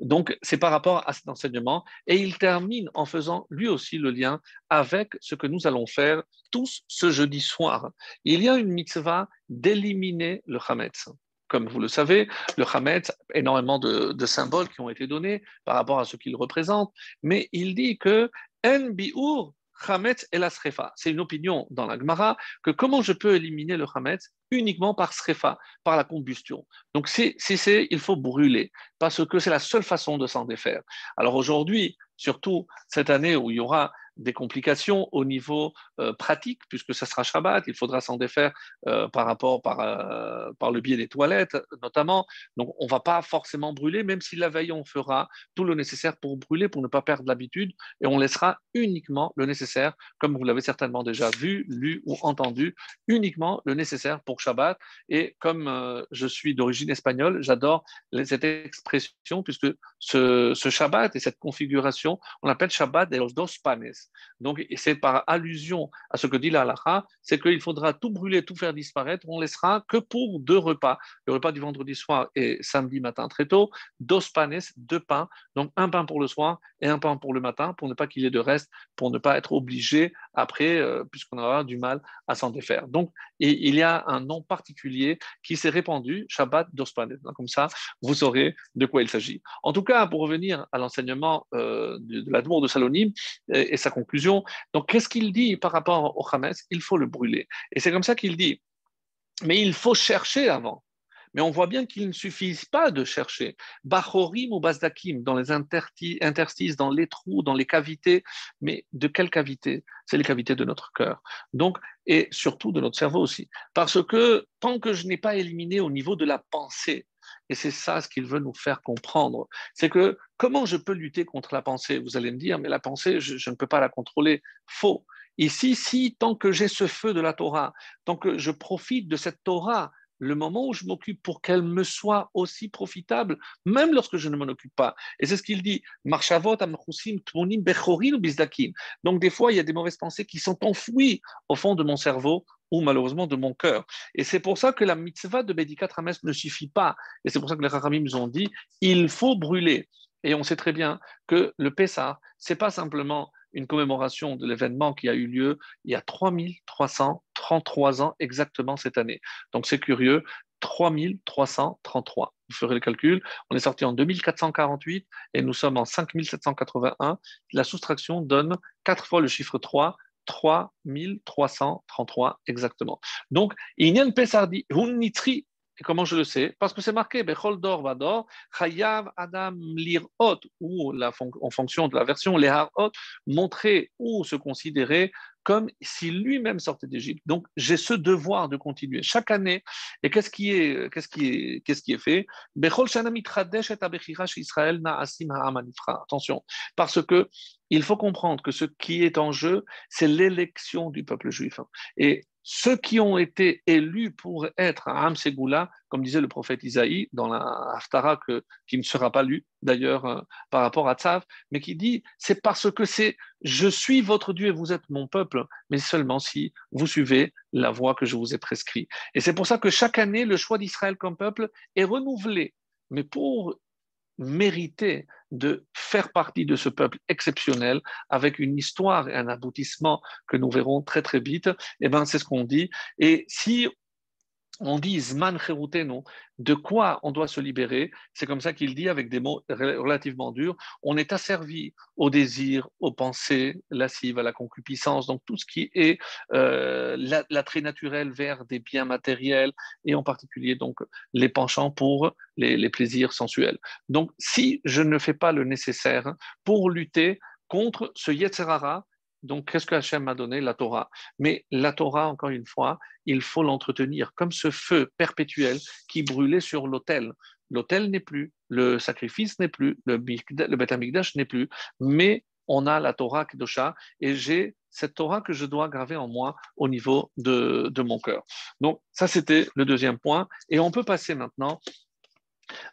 donc, c'est par rapport à cet enseignement. Et il termine en faisant lui aussi le lien avec ce que nous allons faire tous ce jeudi soir. Il y a une mitzvah d'éliminer le Hametz. Comme vous le savez, le Hametz, énormément de, de, symboles qui ont été donnés par rapport à ce qu'il représente, mais il dit que En bi'ur Hametz et la srefa. C'est une opinion dans la Gemara que comment je peux éliminer le Hametz uniquement par srefa, par la combustion. Donc si c'est, il faut brûler, parce que c'est la seule façon de s'en défaire. Alors aujourd'hui, surtout cette année où il y aura des complications au niveau euh, pratique, puisque ça sera Shabbat, il faudra s'en défaire euh, par rapport, par, euh, par le biais des toilettes notamment. Donc on ne va pas forcément brûler, même si la veille on fera tout le nécessaire pour brûler, pour ne pas perdre l'habitude, et on laissera uniquement le nécessaire, comme vous l'avez certainement déjà vu, lu ou entendu, uniquement le nécessaire pour Shabbat. Et comme je suis d'origine espagnole, j'adore cette expression, puisque ce, Shabbat et cette configuration, on appelle Shabbat de los dos panes Donc, c'est par allusion à ce que dit la c'est qu'il faudra tout brûler, tout faire disparaître. On laissera que pour deux repas. Le repas du vendredi soir et samedi matin très tôt, dos panes, deux pains. Donc, un pain pour le soir et un pain pour le matin, pour ne pas qu'il y ait de reste, pour ne pas être obligé après, euh, puisqu'on aura du mal à s'en défaire. Donc, il y a un nom particulier qui s'est répandu, Shabbat dos panes. Comme ça, vous saurez de quoi il s'agit. En tout cas, pour revenir à l'enseignement euh, de, de de Salonim et, et sa conclusion, donc qu'est-ce qu'il dit par rapport au Hamas Il faut le brûler. Et c'est comme ça qu'il dit, mais il faut chercher avant. Mais on voit bien qu'il ne suffit pas de chercher. Bachorim ou Bazdakim, dans les interstices, dans les trous, dans les cavités. Mais de quelles cavités? C'est les cavités de notre cœur. Donc, et surtout de notre cerveau aussi. Parce que tant que je n'ai pas éliminé au niveau de la pensée, et c'est ça ce qu'il veut nous faire comprendre, c'est que comment je peux lutter contre la pensée? Vous allez me dire, mais la pensée, je, ne peux pas la contrôler. Faux. Ici, si tant que j'ai ce feu de la Torah, tant que je profite de cette Torah le moment où je m'occupe pour qu'elle me soit aussi profitable, même lorsque je ne m'en occupe pas. Et c'est ce qu'il dit. Donc des fois, il y a des mauvaises pensées qui sont enfouies au fond de mon cerveau ou malheureusement de mon cœur. Et c'est pour ça que la mitzvah de Bédikat Rames ne suffit pas. Et c'est pour ça que les Rahamim nous ont dit, il faut brûler. Et on sait très bien que le Pessah, c'est pas simplement une commémoration de l'événement qui a eu lieu il y a 3333 ans exactement cette année. Donc c'est curieux, 3333. Vous ferez le calcul. On est sorti en 2448 et nous sommes en 5781. La soustraction donne 4 fois le chiffre 3, 3333 exactement. Donc, une pesardi, nitri et comment je le sais? Parce que c'est marqué, Bechol Dor Vador, Chayav Adam Lirot, ou la en fonction de la version, les Harot, montrer ou se considérer comme si lui-même sortait d'Égypte. Donc, j'ai ce devoir de continuer chaque année. Et qu'est-ce qui est, qu'est-ce qui est, qu'est-ce qui est fait? Attention, parce que il faut comprendre que ce qui est en jeu, c'est l'élection du peuple juif. Et ceux qui ont été élus pour être à Amsegoula, comme disait le prophète Isaïe dans la Haftara, qui ne sera pas lu d'ailleurs euh, par rapport à Tzav, mais qui dit c'est parce que c'est je suis votre Dieu et vous êtes mon peuple, mais seulement si vous suivez la voie que je vous ai prescrite. Et c'est pour ça que chaque année, le choix d'Israël comme peuple est renouvelé. Mais pour mériter de faire partie de ce peuple exceptionnel avec une histoire et un aboutissement que nous verrons très très vite, et eh ben c'est ce qu'on dit. Et si on dit Zman non de quoi on doit se libérer? C'est comme ça qu'il dit avec des mots relativement durs. On est asservi au désir, aux pensées lascives, à la concupiscence, donc tout ce qui est euh, l'attrait naturel vers des biens matériels et en particulier donc les penchants pour les, les plaisirs sensuels. Donc si je ne fais pas le nécessaire pour lutter contre ce Yetzerara, donc, qu'est-ce que Hachem m'a donné? La Torah. Mais la Torah, encore une fois, il faut l'entretenir comme ce feu perpétuel qui brûlait sur l'autel. L'autel n'est plus, le sacrifice n'est plus, le, le Beth n'est plus, mais on a la Torah Kedosha et j'ai cette Torah que je dois graver en moi au niveau de, de mon cœur. Donc, ça, c'était le deuxième point. Et on peut passer maintenant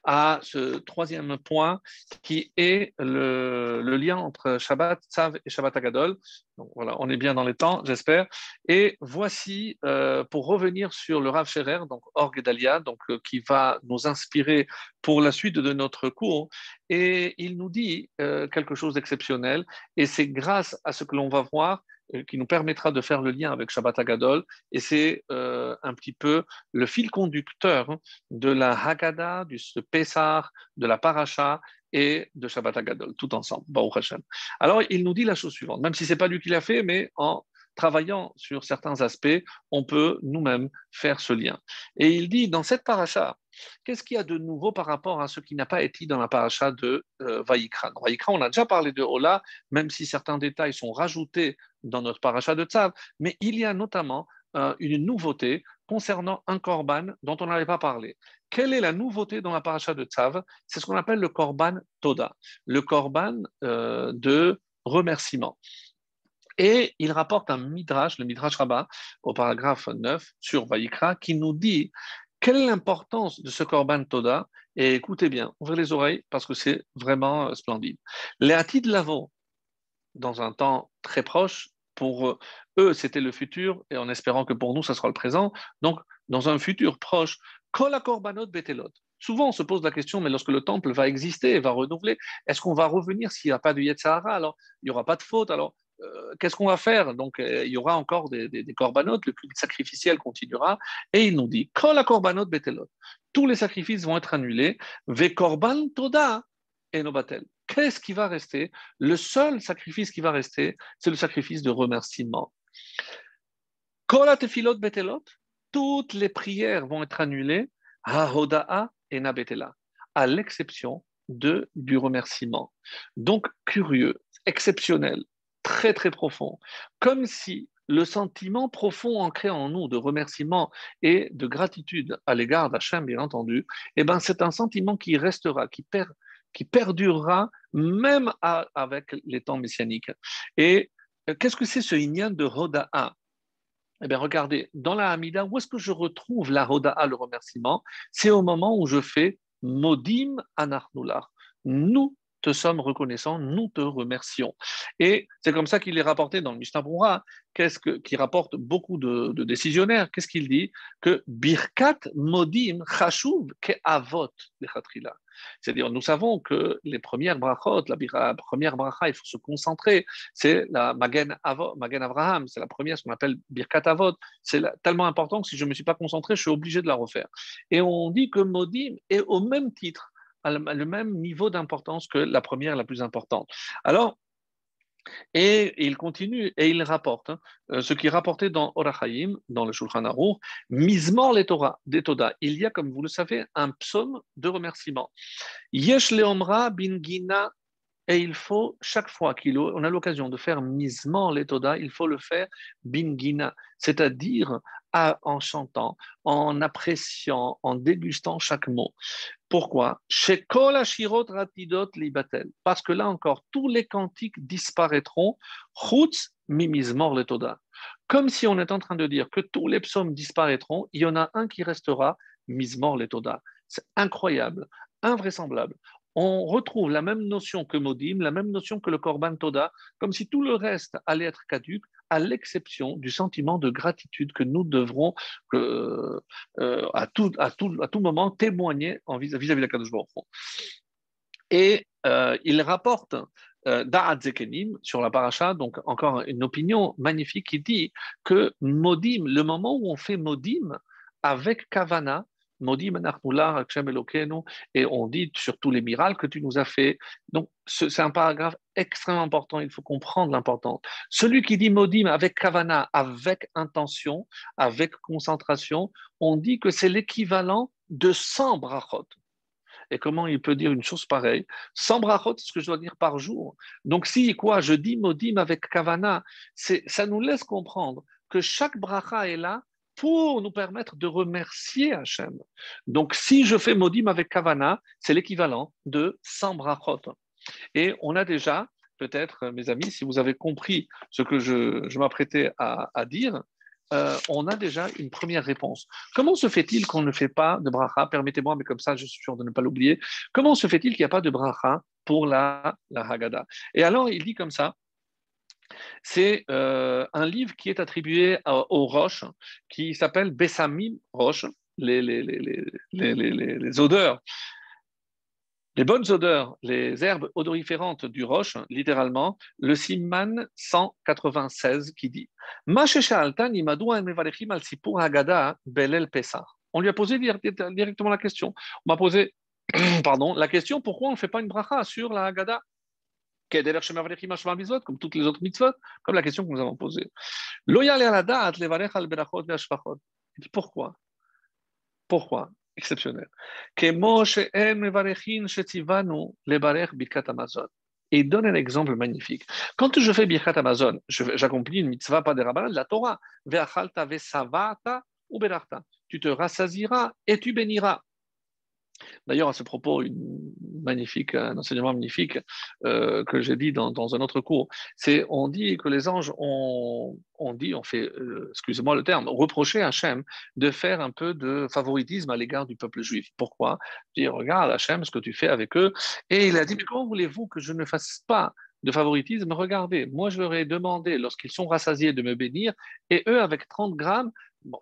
à ce troisième point qui est le, lien entre Shabbat Tzav et Shabbat Agadol. Donc voilà, on est bien dans les temps, j'espère. Et voici, euh, pour revenir sur le Rav Scherer, donc Orgue Dalia, donc, euh, qui va nous inspirer pour la suite de notre cours. Et il nous dit euh, quelque chose d'exceptionnel. Et c'est grâce à ce que l'on va voir qui nous permettra de faire le lien avec Shabbat Hagadol. Et c'est euh, un petit peu le fil conducteur hein, de la Haggadah, du Pessah, de la Paracha et de Shabbat Hagadol, tout ensemble. Alors, il nous dit la chose suivante, même si ce n'est pas lui qui l'a fait, mais en travaillant sur certains aspects, on peut nous-mêmes faire ce lien. Et il dit, dans cette paracha, qu'est-ce qu'il y a de nouveau par rapport à ce qui n'a pas été dans la paracha de euh, Vaïkran, on a déjà parlé de Ola, même si certains détails sont rajoutés dans notre paracha de Tzav, mais il y a notamment euh, une nouveauté concernant un korban dont on n'avait pas parlé. Quelle est la nouveauté dans la paracha de Tzav? C'est ce qu'on appelle le korban Toda, le korban euh, de remerciement. Et il rapporte un midrash, le midrash rabbin, au paragraphe 9 sur Vaïkra, qui nous dit quelle est l'importance de ce korban Toda? Et écoutez bien, ouvrez les oreilles parce que c'est vraiment euh, splendide. Les de Lavo, dans un temps très proche. Pour eux, c'était le futur, et en espérant que pour nous, ça sera le présent. Donc, dans un futur proche, Kol korbanot betelot. Souvent, on se pose la question, mais lorsque le temple va exister, va renouveler, est-ce qu'on va revenir s'il n'y a pas de Yetzahara Alors, il n'y aura pas de faute. Euh, qu'est-ce qu'on va faire? Donc, euh, il y aura encore des, des, corbanotes, le culte sacrificiel continuera. Et il nous dit, Kol korbanot betelot. Tous les sacrifices vont être annulés. Ve korban toda et nobatel. Qu'est-ce qui va rester? Le seul sacrifice qui va rester, c'est le sacrifice de remerciement. Kol tefilot toutes les prières vont être annulées, Hoda'a et à l'exception de, du remerciement. Donc, curieux, exceptionnel, très très profond, comme si le sentiment profond ancré en nous de remerciement et de gratitude à l'égard d'Hachem, bien entendu, eh ben, c'est un sentiment qui restera, qui, qui perdurera même avec les temps messianiques. Et euh, qu'est-ce que c'est ce Inyan de Hoda'a eh bien, regardez, dans la Hamida, où est-ce que je retrouve la Hoda'a, le remerciement? C'est au moment où je fais Modim Anarnular. Nous te sommes reconnaissants, nous te remercions. Et c'est comme ça qu'il est rapporté dans le Mishnah Brura, qu'est-ce que, qui rapporte beaucoup de, décisionnaires. Qu'est-ce qu'il dit? Que Birkat Modim Chashuv Ke Avot Lechatrila. C'est-à-dire, nous savons que les premières brachot, la première bracha, il faut se concentrer. C'est la Magen, Avot, Magen Avraham, c'est la première, ce qu'on appelle Birkat Avot. C'est tellement important que si je ne me suis pas concentré, je suis obligé de la refaire. Et on dit que Modim est au même titre, le même niveau d'importance que la première, la plus importante. Alors, et il continue et il rapporte hein, euh, ce qui est rapporté dans Orachaim, dans le Shulchan Aruch, Mismor les Torah, des Toda. Il y a, comme vous le savez, un psaume de remerciement. Yesh leomra et il faut, chaque fois qu'on a l'occasion de faire misement l'étoda, il faut le faire bingina, c'est-à-dire en chantant, en appréciant, en dégustant chaque mot. Pourquoi? Parce que là encore, tous les cantiques disparaîtront. L'étoda. Comme si on est en train de dire que tous les psaumes disparaîtront, il y en a un qui restera, mismor l'étoda. C'est incroyable, invraisemblable on retrouve la même notion que Modim, la même notion que le Korban Toda, comme si tout le reste allait être caduque, à l'exception du sentiment de gratitude que nous devrons euh, à, tout, à, tout, moment témoigner vis-à-vis de la Kadosh Et euh, il rapporte euh, Da'at Zekenim sur la paracha, donc encore une opinion magnifique qui dit que Modim, le moment où on fait Modim avec Kavana, et on dit sur tous les miracles que tu nous as fait. Donc, c'est un paragraphe extrêmement important, il faut comprendre l'importance. Celui qui dit modim avec kavana, avec intention, avec concentration, on dit que c'est l'équivalent de 100 brachot. Et comment il peut dire une chose pareille? 100 brachot, c'est ce que je dois dire par jour. Donc, si quoi, je dis modim avec kavana, ça nous laisse comprendre que chaque bracha est là pour nous permettre de remercier Hachem. Donc, si je fais Modim avec Kavana, c'est l'équivalent de 100 brachot. Et on a déjà, peut-être, mes amis, si vous avez compris ce que je, m'apprêtais à, dire, euh, on a déjà une première réponse. Comment se fait-il qu'on ne fait pas de bracha? Permettez-moi, mais comme ça, je suis sûr de ne pas l'oublier. Comment se fait-il qu'il n'y a pas de bracha pour la, la Haggadah? Et alors, il dit comme ça c'est euh, un livre qui est attribué aux roches, qui s'appelle Bessamim Roche, les, odeurs, les bonnes odeurs, les herbes odoriférantes du roche, littéralement, le Simman 196 qui dit On lui a posé directement la question. On m'a posé pardon, la question pourquoi on ne fait pas une bracha sur la Haggadah comme toutes les autres mitzvot, comme la question que nous avons posée. Pourquoi? Pourquoi? Exceptionnel. Et il donne un exemple magnifique. Quand je fais Birkat Amazon, j'accomplis une mitzvah, pas des rabbins, de la Torah. Tu te rassasiras et tu béniras. D'ailleurs, à ce propos, un enseignement magnifique euh, que j'ai dit dans, un autre cours, c'est on dit que les anges ont, on dit, on fait, euh, excusez-moi le terme, reprocher à Hachem de faire un peu de favoritisme à l'égard du peuple juif. Pourquoi? Dire, regarde Hachem, ce que tu fais avec eux. Et il a dit, mais comment voulez-vous que je ne fasse pas de favoritisme. Regardez, moi je leur ai demandé, lorsqu'ils sont rassasiés, de me bénir, et eux, avec 30 grammes,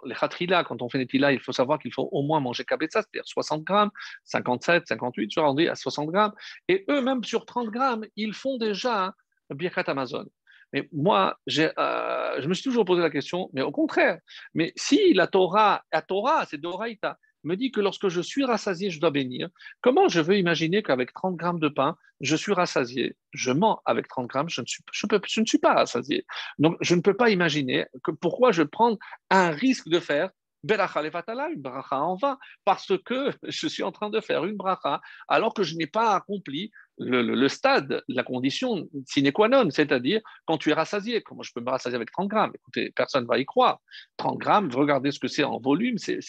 les khatrila, quand on fait netila, il faut savoir qu'il faut au moins manger kabetza, c'est-à-dire 60 grammes, 57, 58, je rendu à 60 grammes, et eux, même sur 30 grammes, ils font déjà un birkat Amazon. Mais moi, euh, je me suis toujours posé la question, mais au contraire, mais si la Torah, la Torah, c'est Doraïta, me dit que lorsque je suis rassasié, je dois bénir. Comment je veux imaginer qu'avec 30 grammes de pain, je suis rassasié? Je mens avec 30 grammes, je ne suis, pas rassasié. Donc, je ne peux pas imaginer que pourquoi je prends un risque de faire une bracha en vain, parce que je suis en train de faire une bracha alors que je n'ai pas accompli le, stade, la condition sine qua non, c'est-à-dire quand tu es rassasié. Comment je peux me rassasier avec 30 grammes? Écoutez, personne ne va y croire. 30 grammes, regardez ce que c'est en volume, c'est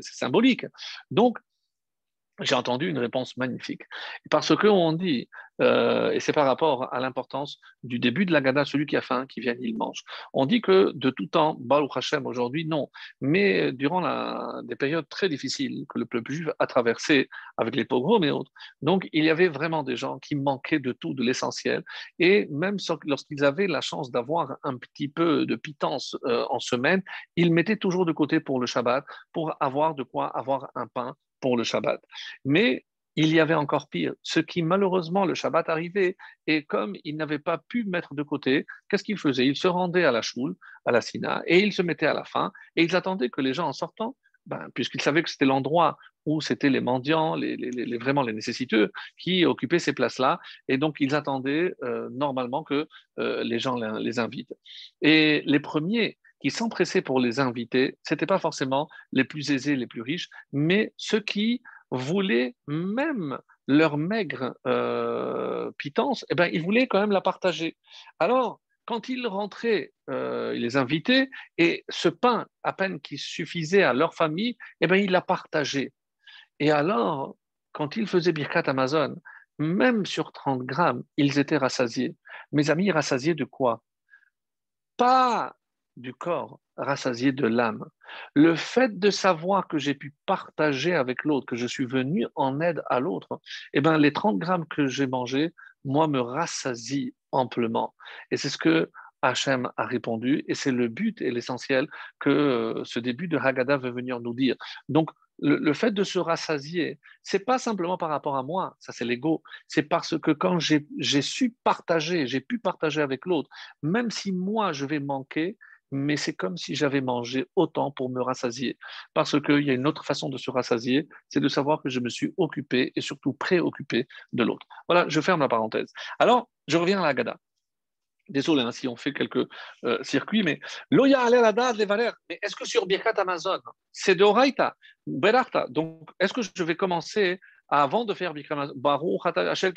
symbolique. Donc, j'ai entendu une réponse magnifique. Parce qu'on dit, euh, et c'est par rapport à l'importance du début de la Gada, celui qui a faim, qui vient, il mange. On dit que de tout temps, Baruch Hashem aujourd'hui, non. Mais durant des périodes très difficiles que le peuple juif a traversées avec les pogroms et autres, donc il y avait vraiment des gens qui manquaient de tout, de l'essentiel. Et même lorsqu'ils avaient la chance d'avoir un petit peu de pitance euh, en semaine, ils mettaient toujours de côté pour le Shabbat, pour avoir de quoi avoir un pain pour le Shabbat. Mais il y avait encore pire. Ce qui, malheureusement, le Shabbat arrivait, et comme il n'avait pas pu mettre de côté, qu'est-ce qu'il faisait? Il se rendait à la choule, à la Sina, et il se mettait à la fin, et ils attendaient que les gens, en sortant, ben, puisqu'ils savaient que c'était l'endroit où c'était les mendiants, les, vraiment les nécessiteux, qui occupaient ces places-là, et donc ils attendaient euh, normalement que euh, les gens les, les invitent. Et les premiers qui s'empressaient pour les inviter, ce n'étaient pas forcément les plus aisés, les plus riches, mais ceux qui voulaient même leur maigre euh, pitance, eh ben, ils voulaient quand même la partager. Alors, quand ils rentraient, euh, ils les invitaient, et ce pain, à peine qui suffisait à leur famille, eh ben, ils la partageaient. Et alors, quand ils faisaient Birkat Amazon, même sur 30 grammes, ils étaient rassasiés. Mes amis, rassasiés de quoi? Pas du corps, rassasié de l'âme. Le fait de savoir que j'ai pu partager avec l'autre, que je suis venu en aide à l'autre, eh ben, les 30 grammes que j'ai mangés, moi, me rassasient amplement. Et c'est ce que Hachem a répondu, et c'est le but et l'essentiel que euh, ce début de Haggadah veut venir nous dire. Donc, le, fait de se rassasier, c'est pas simplement par rapport à moi, ça c'est l'ego, c'est parce que quand j'ai su partager, j'ai pu partager avec l'autre, même si moi je vais manquer, mais c'est comme si j'avais mangé autant pour me rassasier. Parce qu'il y a une autre façon de se rassasier, c'est de savoir que je me suis occupé et surtout préoccupé de l'autre. Voilà, je ferme la parenthèse. Alors, je reviens à la Gada. Désolé hein, si on fait quelques euh, circuits, mais Loya mais est-ce que sur Birkat Amazon, c'est de Oraita, Berachta Donc, est-ce que je vais commencer avant de faire Birkat Amazon? Baruch Hashel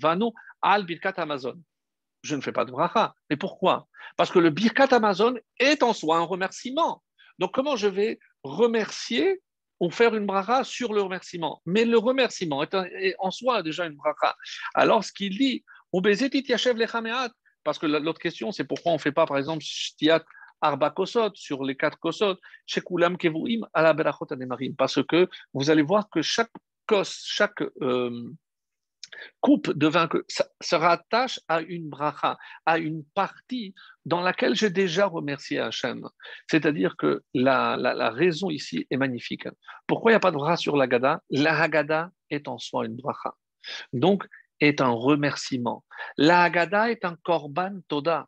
Vano al Birkat Amazon je ne fais pas de bracha. Mais pourquoi? Parce que le birkat Amazon est en soi un remerciement. Donc comment je vais remercier ou faire une bracha sur le remerciement? Mais le remerciement est, en soi déjà une bracha. Alors ce qu'il dit, parce que l'autre question c'est pourquoi on ne fait pas par exemple shtiat arba kosot sur les quatre kosot, shekulam kevuim à la parce que vous allez voir que chaque kos, chaque euh, coupe de vin que se rattache à une bracha, à une partie dans laquelle j'ai déjà remercié Hachem. C'est-à-dire que la, la, raison ici est magnifique. Pourquoi il n'y a pas de bracha sur la Gada La Haggadah est en soi une bracha. Donc, est un remerciement. La Haggadah est un korban toda.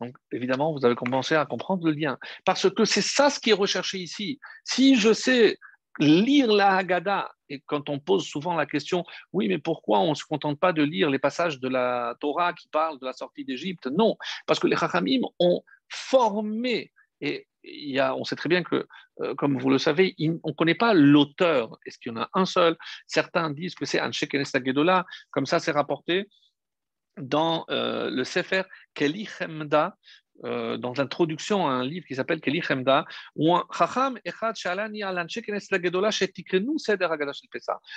Donc, évidemment, vous avez commencé à comprendre le lien. Parce que c'est ça ce qui est recherché ici. Si je sais lire la Haggadah, et quand on pose souvent la question, oui, mais pourquoi on ne se contente pas de lire les passages de la Torah qui parlent de la sortie d'Égypte? Non, parce que les Chachamim ont formé, et il y a, on sait très bien que, euh, comme vous le savez, on ne connaît pas l'auteur. Est-ce qu'il y en a un seul? Certains disent que c'est Anshek Gedola, comme ça c'est rapporté dans euh, le Sefer Keli Chemda, euh, dans l'introduction à un livre qui s'appelle Keli Chemda, où un Chacham Echad Shalani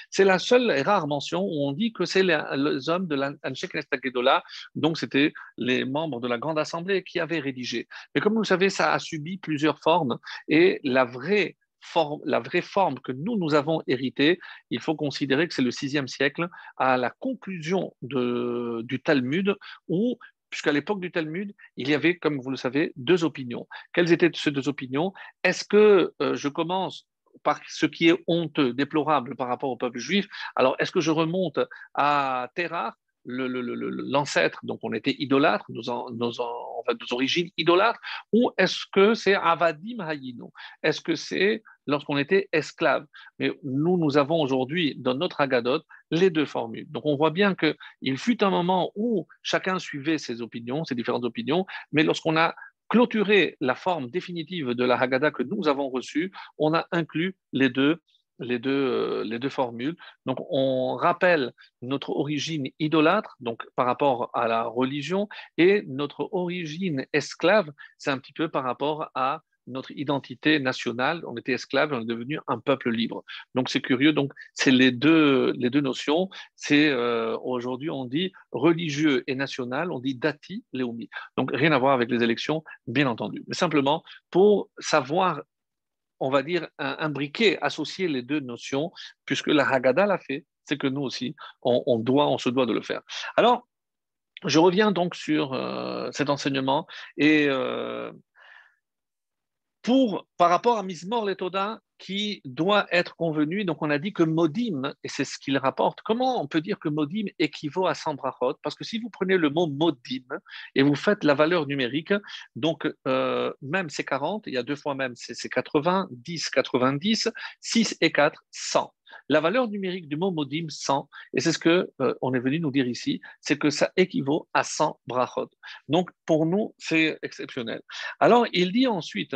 C'est la seule et rare mention où on dit que c'est les, hommes de l'Anshek Gedola, donc c'était les membres de la Grande Assemblée qui avaient rédigé. Mais comme vous le savez, ça a subi plusieurs formes. Et la vraie forme, la vraie forme que nous, nous avons héritée, il faut considérer que c'est le VIe siècle, à la conclusion de, du Talmud, où puisqu'à l'époque du Talmud, il y avait, comme vous le savez, deux opinions. Quelles étaient ces deux opinions? Est-ce que euh, je commence par ce qui est honteux, déplorable par rapport au peuple juif? Alors, est-ce que je remonte à Terah l'ancêtre, donc on était idolâtre, nos, nos, nos, origines idolâtres, ou est-ce que c'est Avadim Hayino? Est-ce que c'est lorsqu'on était esclave Mais nous, nous avons aujourd'hui dans notre Agadot les deux formules. Donc on voit bien qu'il fut un moment où chacun suivait ses opinions, ses différentes opinions, mais lorsqu'on a clôturé la forme définitive de la Haggadah que nous avons reçue, on a inclus les deux les deux, euh, les deux formules. Donc, on rappelle notre origine idolâtre, donc par rapport à la religion, et notre origine esclave, c'est un petit peu par rapport à notre identité nationale. On était esclave on est devenu un peuple libre. Donc, c'est curieux. Donc, c'est les deux, les deux notions. C'est euh, aujourd'hui, on dit religieux et national, on dit dati, leumi. Donc, rien à voir avec les élections, bien entendu. Mais simplement pour savoir on va dire, un, briquet, associer les deux notions, puisque la Haggadah l'a fait, c'est que nous aussi, on, doit, on se doit de le faire. Alors, je reviens donc sur euh, cet enseignement et euh, pour, par rapport à Mismor Letoda, qui doit être convenu. Donc, on a dit que modim, et c'est ce qu'il rapporte, comment on peut dire que modim équivaut à 100 brachot Parce que si vous prenez le mot modim et vous faites la valeur numérique, donc euh, même c'est 40, il y a deux fois même c'est 80, 10, 90, 6 et 4, 100. La valeur numérique du mot modim, 100, et c'est ce que euh, on est venu nous dire ici, c'est que ça équivaut à 100 brachot. Donc, pour nous, c'est exceptionnel. Alors, il dit ensuite,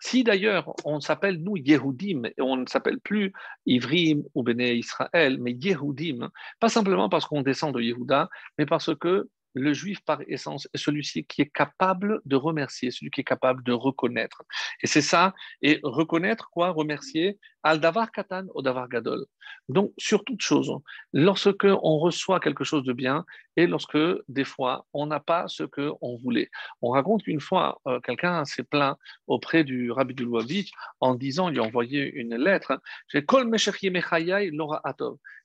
si d'ailleurs on s'appelle nous Yehudim et on ne s'appelle plus Ivrim ou Béné Israël, mais Yehudim, pas simplement parce qu'on descend de Yehuda, mais parce que le juif par essence est celui-ci qui est capable de remercier, celui qui est capable de reconnaître. Et c'est ça, et reconnaître quoi? Remercier al davar katan au davar gadol. Donc sur toute chose, lorsque on reçoit quelque chose de bien et lorsque des fois on n'a pas ce que on voulait. On raconte qu'une fois euh, quelqu'un s'est plaint auprès du rabbi de Louavitch en disant, il a envoyé une lettre,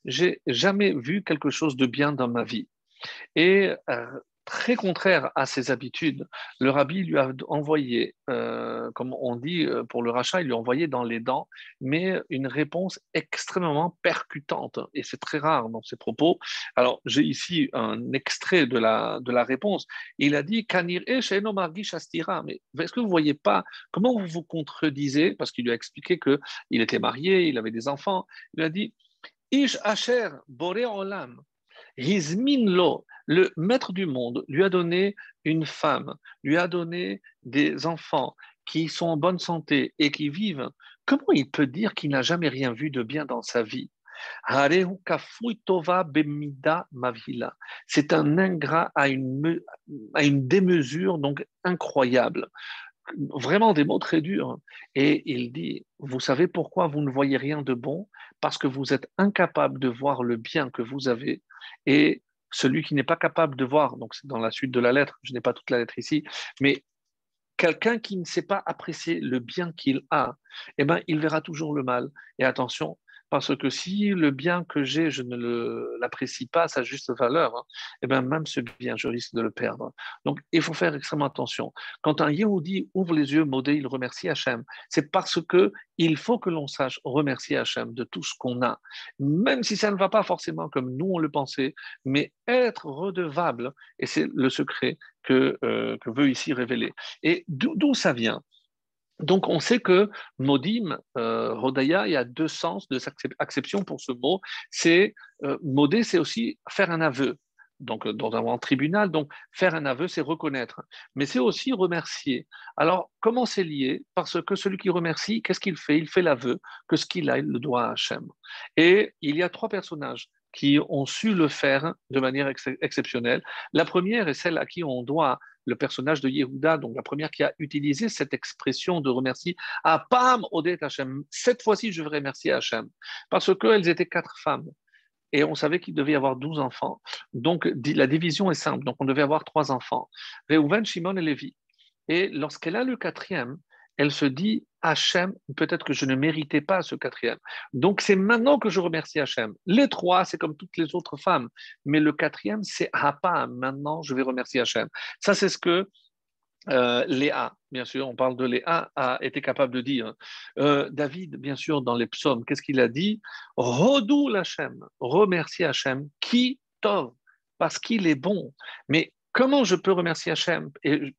J'ai jamais vu quelque chose de bien dans ma vie. Et euh, très contraire à ses habitudes, le rabbi lui a envoyé, euh, comme on dit euh, pour le rachat, il lui a envoyé dans les dents, mais une réponse extrêmement percutante. Et c'est très rare dans ses propos. Alors, j'ai ici un extrait de la, de la réponse. Il a dit Kanir mais est-ce que vous ne voyez pas comment vous vous contredisez? Parce qu'il lui a expliqué qu'il était marié, il avait des enfants. Il a dit Ish Asher Bore Olam le maître du monde, lui a donné une femme, lui a donné des enfants qui sont en bonne santé et qui vivent. Comment il peut dire qu'il n'a jamais rien vu de bien dans sa vie? C'est un ingrat à une, à une démesure donc incroyable vraiment des mots très durs. Et il dit, vous savez pourquoi vous ne voyez rien de bon? Parce que vous êtes incapable de voir le bien que vous avez. Et celui qui n'est pas capable de voir, donc c'est dans la suite de la lettre, je n'ai pas toute la lettre ici, mais quelqu'un qui ne sait pas apprécier le bien qu'il a, eh ben, il verra toujours le mal. Et attention, parce que si le bien que j'ai, je ne l'apprécie pas sa juste valeur, hein, eh bien même ce bien, je risque de le perdre. Donc il faut faire extrêmement attention. Quand un Yehudi ouvre les yeux, modé, il remercie Hachem. C'est parce que il faut que l'on sache remercier Hachem de tout ce qu'on a, même si ça ne va pas forcément comme nous on le pensait, mais être redevable, et c'est le secret que, euh, que veut ici révéler. Et d'où ça vient? Donc, on sait que modim, euh, rodaya, il y a deux sens, deux acceptions pour ce mot. C'est euh, c'est aussi faire un aveu. Donc, euh, dans un tribunal, donc faire un aveu, c'est reconnaître. Mais c'est aussi remercier. Alors, comment c'est lié? Parce que celui qui remercie, qu'est-ce qu'il fait? Il fait l'aveu que ce qu'il a, il le doit à Hachem. Et il y a trois personnages qui ont su le faire de manière exceptionnelle. La première est celle à qui on doit le personnage de Yehuda, donc la première qui a utilisé cette expression de remercier, à Pam Odet Hachem. Cette fois-ci, je vais remercier Hachem. Parce qu'elles étaient quatre femmes. Et on savait qu'il devait y avoir douze enfants. Donc, la division est simple. Donc, on devait avoir trois enfants. Reuven, Shimon et Lévi. Et lorsqu'elle a le quatrième, elle se dit Hachem, peut-être que je ne méritais pas ce quatrième. Donc c'est maintenant que je remercie Hachem. Les trois, c'est comme toutes les autres femmes, mais le quatrième, c'est ah pas maintenant, je vais remercier Hachem. Ça, c'est ce que euh, Léa, bien sûr, on parle de Léa, a été capable de dire. Euh, David, bien sûr, dans les psaumes, qu'est-ce qu'il a dit? Rodou l'Hachem, remercie Hachem, qui tov, parce qu'il est bon. Mais comment je peux remercier Hachem?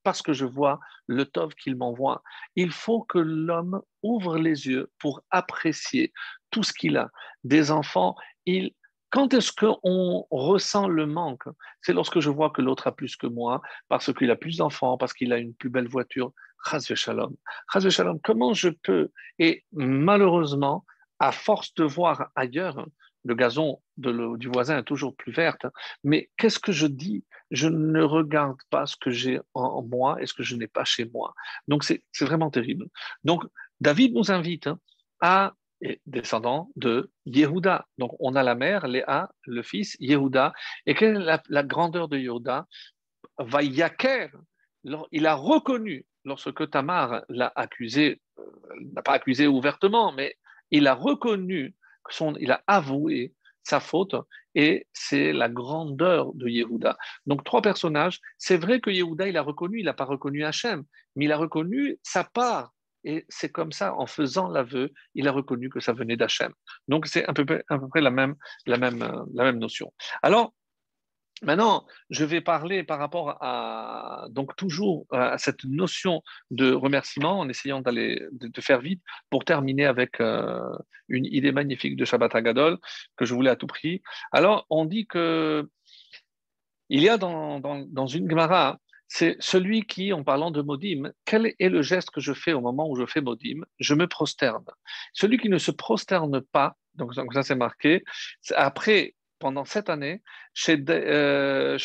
Parce que je vois le tov qu'il m'envoie. Il faut que l'homme ouvre les yeux pour apprécier tout ce qu'il a. Des enfants, il quand est-ce qu'on ressent le manque? C'est lorsque je vois que l'autre a plus que moi, parce qu'il a plus d'enfants, parce qu'il a une plus belle voiture. Chazve shalom. shalom, comment je peux? Et malheureusement, à force de voir ailleurs, le gazon du voisin est toujours plus verte, mais qu'est-ce que je dis Je ne regarde pas ce que j'ai en, moi et ce que je n'ai pas chez moi. Donc c'est vraiment terrible. Donc David nous invite hein, à descendant de Yehuda. Donc on a la mère, Léa, le fils, Yehuda. Et quelle est la, grandeur de Yehuda? Vayaker, il a reconnu lorsque Tamar l'a accusé, euh, n'a pas accusé ouvertement, mais il a reconnu, il a avoué sa faute, et c'est la grandeur de Yehuda. Donc trois personnages, c'est vrai que Yehuda, il a reconnu, il n'a pas reconnu Hachem, mais il a reconnu sa part et c'est comme ça, en faisant l'aveu, il a reconnu que ça venait d'Hachem. Donc c'est à peu près, à peu près la, même, la, même, la même notion. Alors, Maintenant, je vais parler par rapport à donc toujours à cette notion de remerciement en essayant d'aller de, faire vite pour terminer avec euh, une idée magnifique de Shabbat Agadol que je voulais à tout prix. Alors, on dit que il y a dans, dans une Gemara c'est celui qui, en parlant de modim, quel est le geste que je fais au moment où je fais modim? Je me prosterne. Celui qui ne se prosterne pas, donc, ça c'est marqué, après, pendant cette année, chez euh,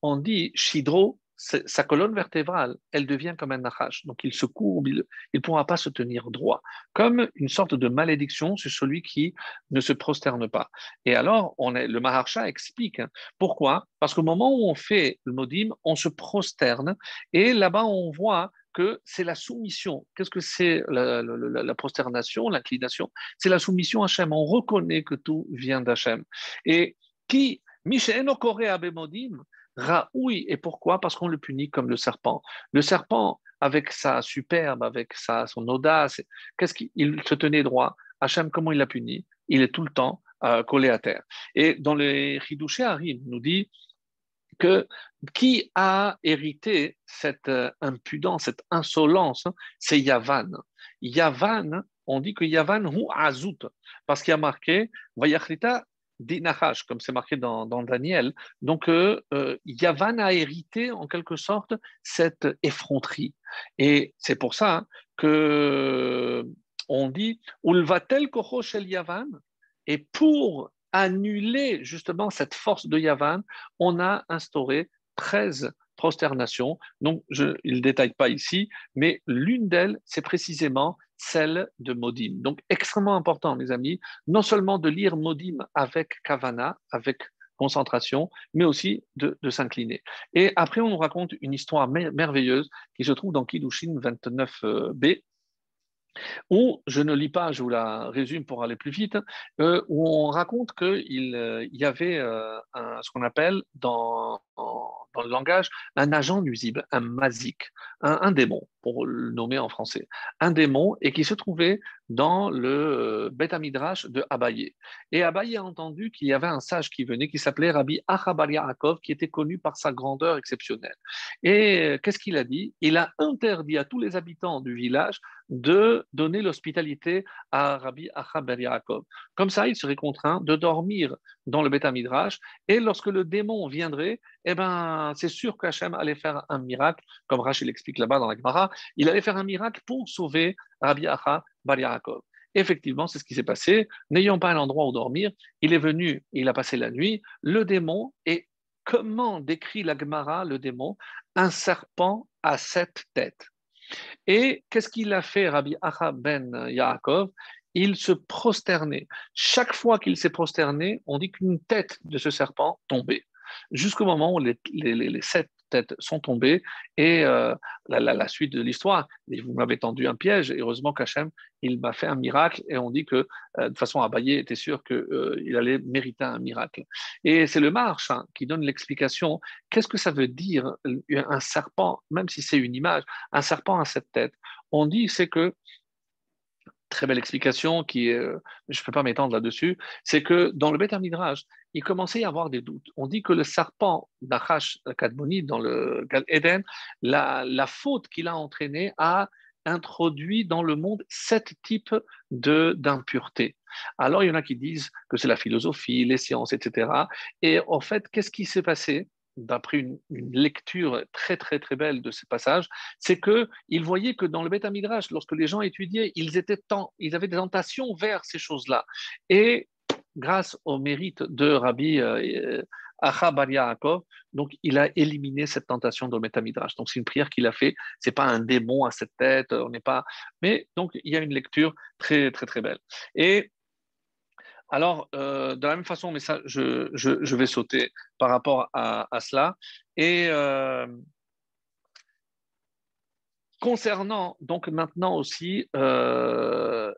on dit Shidro sa colonne vertébrale, elle devient comme un nachash. Donc il se courbe, il ne pourra pas se tenir droit. Comme une sorte de malédiction sur celui qui ne se prosterne pas. Et alors, on est, le Maharsha explique hein, pourquoi? Parce qu'au moment où on fait le modim, on se prosterne. Et là-bas, on voit que c'est la soumission. Qu'est-ce que c'est la, prosternation, l'inclination? C'est la soumission à Hachem. On reconnaît que tout vient d'Hachem. Et qui, Mishéno Kore Abemodim, Raoui. Et pourquoi? Parce qu'on le punit comme le serpent. Le serpent, avec sa superbe, avec sa, son audace, qu'est-ce qu'il se tenait droit Hachem, comment il l'a puni? Il est tout le temps euh, collé à terre. Et dans les Ridouché Harim, nous dit que qui a hérité cette euh, impudence, cette insolence, c'est Yavan. Yavan, on dit que Yavan ou Azout, parce qu'il a marqué Dinachash, comme c'est marqué dans, Daniel. Donc, euh, euh, Yavan a hérité en quelque sorte cette effronterie. Et c'est pour ça hein, que on dit Ulvatel shel Yavan. Et pour annuler justement cette force de Yavan, on a instauré 13 prosternations. Donc, je, il ne détaille pas ici, mais l'une d'elles, c'est précisément celle de Modim. Donc, extrêmement important, mes amis, non seulement de lire Modim avec Kavana, avec concentration, mais aussi de, s'incliner. Et après, on nous raconte une histoire merveilleuse qui se trouve dans Kiddushin 29b, où je ne lis pas, je vous la résume pour aller plus vite, euh, où on raconte qu'il euh, y avait euh, ce qu'on appelle dans, dans, le langage un agent nuisible, un mazik, un, démon, pour le nommer en français, un démon, et qui se trouvait dans le Beth Midrash de Abaye. Et Abaye a entendu qu'il y avait un sage qui venait, qui s'appelait Rabbi Achabar Yaakov, qui était connu par sa grandeur exceptionnelle. Et qu'est-ce qu'il a dit? Il a interdit à tous les habitants du village de donner l'hospitalité à Rabbi Achabar Yaakov. Comme ça, il serait contraint de dormir dans le Beth Midrash, et lorsque le démon viendrait, eh ben, c'est sûr qu'Hachem allait faire un miracle, comme Rachel l'explique là-bas dans la Gemara, il allait faire un miracle pour sauver Rabbi Acha Bar Yaakov. Effectivement, c'est ce qui s'est passé. N'ayant pas un endroit où dormir, il est venu, il a passé la nuit. Le démon, et comment décrit la Gemara le démon? Un serpent à sept têtes. Et qu'est-ce qu'il a fait, Rabbi Acha ben Yaakov? Il se prosternait. Chaque fois qu'il s'est prosterné, on dit qu'une tête de ce serpent tombait jusqu'au moment où les, sept têtes sont tombées et euh, la, suite de l'histoire, vous m'avez tendu un piège, heureusement qu'Hachem, il m'a fait un miracle et on dit que euh, de toute façon, Abaye était sûr qu'il euh, allait mériter un miracle. Et c'est le marche hein, qui donne l'explication. Qu'est-ce que ça veut dire un serpent, même si c'est une image, un serpent à cette tête On dit c'est que très belle explication qui je ne peux pas m'étendre là-dessus, c'est que dans le Beth Midrash, il commençait à y avoir des doutes. On dit que le serpent d'Achash Kadmoni dans le Eden, la, la faute qu'il a entraînée a introduit dans le monde sept types d'impuretés. Alors il y en a qui disent que c'est la philosophie, les sciences, etc. Et en fait, qu'est-ce qui s'est passé? D'après une, lecture très très très belle de ce passage, c'est que il voyait que dans le Beth Midrash, lorsque les gens étudiaient, ils étaient tant, ils avaient des tentations vers ces choses-là. Et grâce au mérite de Rabbi euh, Acha Bar Yaakov, donc il a éliminé cette tentation dans le Beth. Donc c'est une prière qu'il a fait. C'est pas un démon à cette tête. On n'est pas. Mais donc il y a une lecture très très très belle. Et alors, euh, de la même façon, mais ça, je, vais sauter par rapport à, cela. Et euh, concernant donc maintenant aussi euh,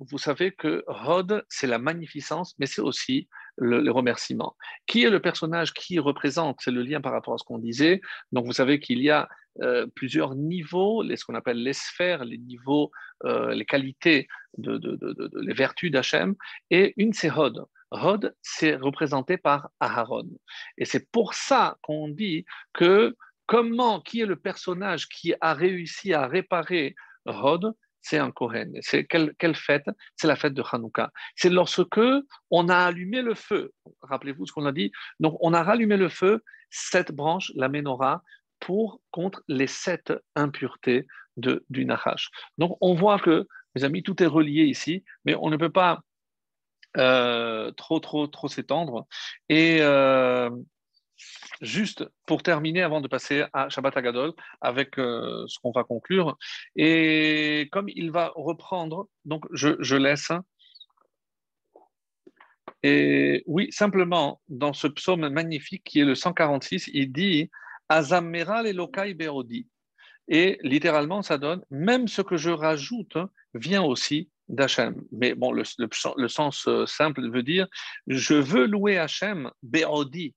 vous savez que Hod, c'est la magnificence, mais c'est aussi le, remerciement. Qui est le personnage qui représente? C'est le lien par rapport à ce qu'on disait. Donc, vous savez qu'il y a euh, plusieurs niveaux, ce qu'on appelle les sphères, les niveaux, euh, les qualités, les vertus d'Hachem, et une c'est Hod. Hod, c'est représenté par Aharon. Et c'est pour ça qu'on dit que comment, qui est le personnage qui a réussi à réparer Hod? C'est un Kohen. C'est quelle, fête? C'est la fête de Hanouka. C'est lorsque on a allumé le feu. Rappelez-vous ce qu'on a dit. Donc, on a rallumé le feu, cette branche, la menorah, pour contre les sept impuretés du Nahash. Donc, on voit que, mes amis, tout est relié ici, mais on ne peut pas euh, trop, trop, trop s'étendre. Et euh, juste pour terminer, avant de passer à Shabbat Agadol, avec euh, ce qu'on va conclure, et comme il va reprendre, donc je, laisse. Et oui, simplement, dans ce psaume magnifique qui est le 146, il dit Azameral Elokai Beodi. Et littéralement, ça donne même ce que je rajoute vient aussi d'Hachem. Mais bon, le, sens euh, simple veut dire je veux louer Hachem Beodi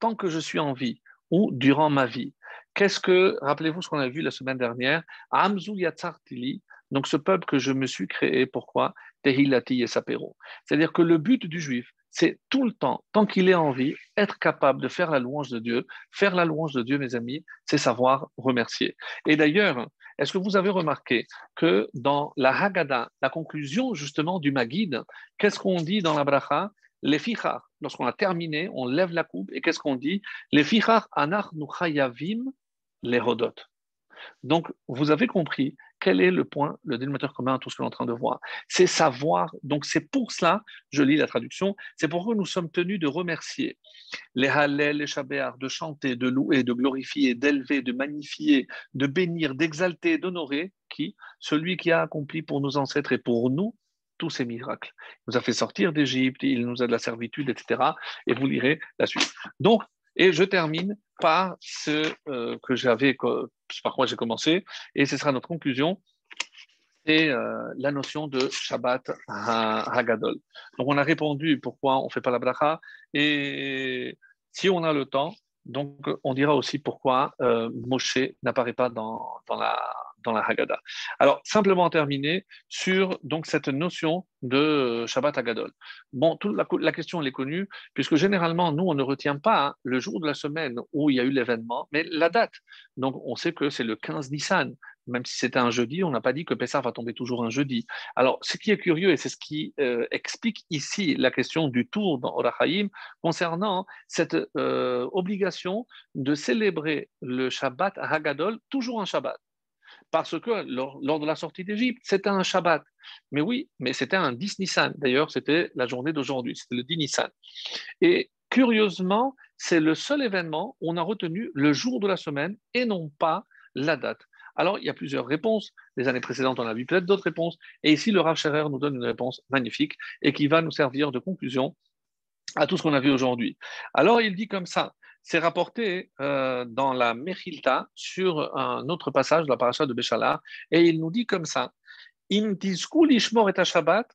tant que je suis en vie ou durant ma vie. Qu'est-ce que, rappelez-vous ce qu'on a vu la semaine dernière, Amzu Yatzartili, donc ce peuple que je me suis créé, pourquoi? Tehilati et Sapero. C'est-à-dire que le but du juif, c'est tout le temps, tant qu'il est en vie, être capable de faire la louange de Dieu. Faire la louange de Dieu, mes amis, c'est savoir remercier. Et d'ailleurs, est-ce que vous avez remarqué que dans la Haggadah, la conclusion justement du Magid, qu'est-ce qu'on dit dans la bracha? Les fichar, lorsqu'on a terminé, on lève la coupe et qu'est-ce qu'on dit? Les fichar anar nuchayavim les rodot. Donc, vous avez compris quel est le point, le dénominateur commun à tout ce que l'on est en train de voir. C'est savoir. Donc, c'est pour cela, je lis la traduction, c'est pourquoi nous sommes tenus de remercier les halel, les shabéar, de chanter, de louer, de glorifier, d'élever, de magnifier, de bénir, d'exalter, d'honorer, qui? Celui qui a accompli pour nos ancêtres et pour nous tous ces miracles. Il nous a fait sortir d'Égypte, il nous a de la servitude, etc. Et vous lirez la suite. Donc, et je termine par ce euh, que j'avais, par quoi j'ai commencé, et ce sera notre conclusion, c'est euh, la notion de Shabbat Hagadol. Donc, on a répondu pourquoi on ne fait pas la bracha, et si on a le temps, donc on dira aussi pourquoi euh, Moshe n'apparaît pas dans, dans la la Haggadah. Alors, simplement terminer sur donc, cette notion de Shabbat Hagadol. Bon, toute la, question elle est connue, puisque généralement, nous, on ne retient pas le jour de la semaine où il y a eu l'événement, mais la date. Donc, on sait que c'est le 15 Nissan. Même si c'était un jeudi, on n'a pas dit que Pessah va tomber toujours un jeudi. Alors, ce qui est curieux, et c'est ce qui euh, explique ici la question du tour dans Orachaim, concernant cette euh, obligation de célébrer le Shabbat Hagadol, toujours un Shabbat parce que lors, de la sortie d'Égypte, c'était un Shabbat. Mais oui, mais c'était un 10 Nissan. D'ailleurs, c'était la journée d'aujourd'hui, c'était le 10 Nissan. Et curieusement, c'est le seul événement où on a retenu le jour de la semaine et non pas la date. Alors, il y a plusieurs réponses. Les années précédentes, on a vu peut-être d'autres réponses. Et ici, le Rav Scherer nous donne une réponse magnifique et qui va nous servir de conclusion à tout ce qu'on a vu aujourd'hui. Alors, il dit comme ça c'est rapporté euh, dans la Mechilta sur un autre passage de la paracha de Béchala, et il nous dit comme ça. Et Shabbat,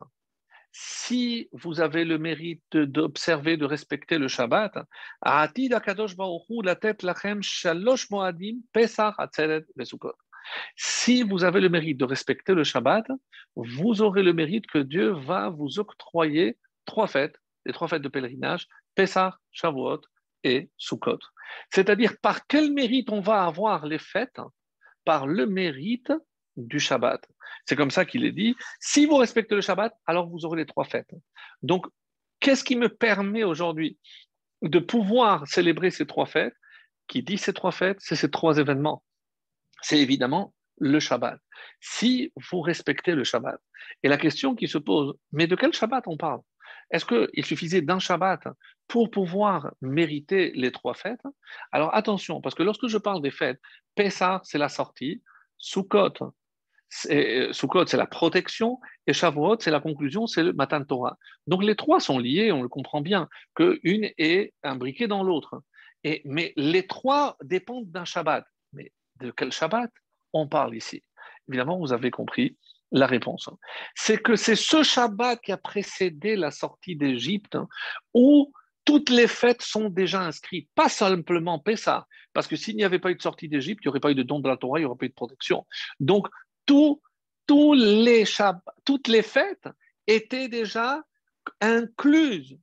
si vous avez le mérite d'observer, de respecter le Shabbat, la tête lachem shalosh moadim Si vous avez le mérite de respecter le Shabbat, vous aurez le mérite que Dieu va vous octroyer trois fêtes, les trois fêtes de pèlerinage, Pesach, Shavuot et Sukkot. C'est-à-dire par quel mérite on va avoir les fêtes? Par le mérite du Shabbat. C'est comme ça qu'il est dit, si vous respectez le Shabbat, alors vous aurez les trois fêtes. Donc, qu'est-ce qui me permet aujourd'hui de pouvoir célébrer ces trois fêtes? Qui dit ces trois fêtes, c'est ces trois événements. C'est évidemment le Shabbat. Si vous respectez le Shabbat. Et la question qui se pose, mais de quel Shabbat on parle? Est-ce qu'il suffisait d'un Shabbat pour pouvoir mériter les trois fêtes? Alors attention, parce que lorsque je parle des fêtes, Pessah, c'est la sortie, Sukkot, c'est la protection, et Shavuot, c'est la conclusion, c'est le Matan Torah. Donc les trois sont liés, on le comprend bien, qu'une est imbriquée dans l'autre. Mais les trois dépendent d'un Shabbat. Mais de quel Shabbat on parle ici? Évidemment, vous avez compris la réponse. C'est que c'est ce Shabbat qui a précédé la sortie d'Égypte où toutes les fêtes sont déjà inscrites, pas simplement Pessah, parce que s'il n'y avait pas eu de sortie d'Égypte, il n'y aurait pas eu de don de la Torah, il n'y aurait pas eu de protection. Donc, les toutes les fêtes étaient déjà incluses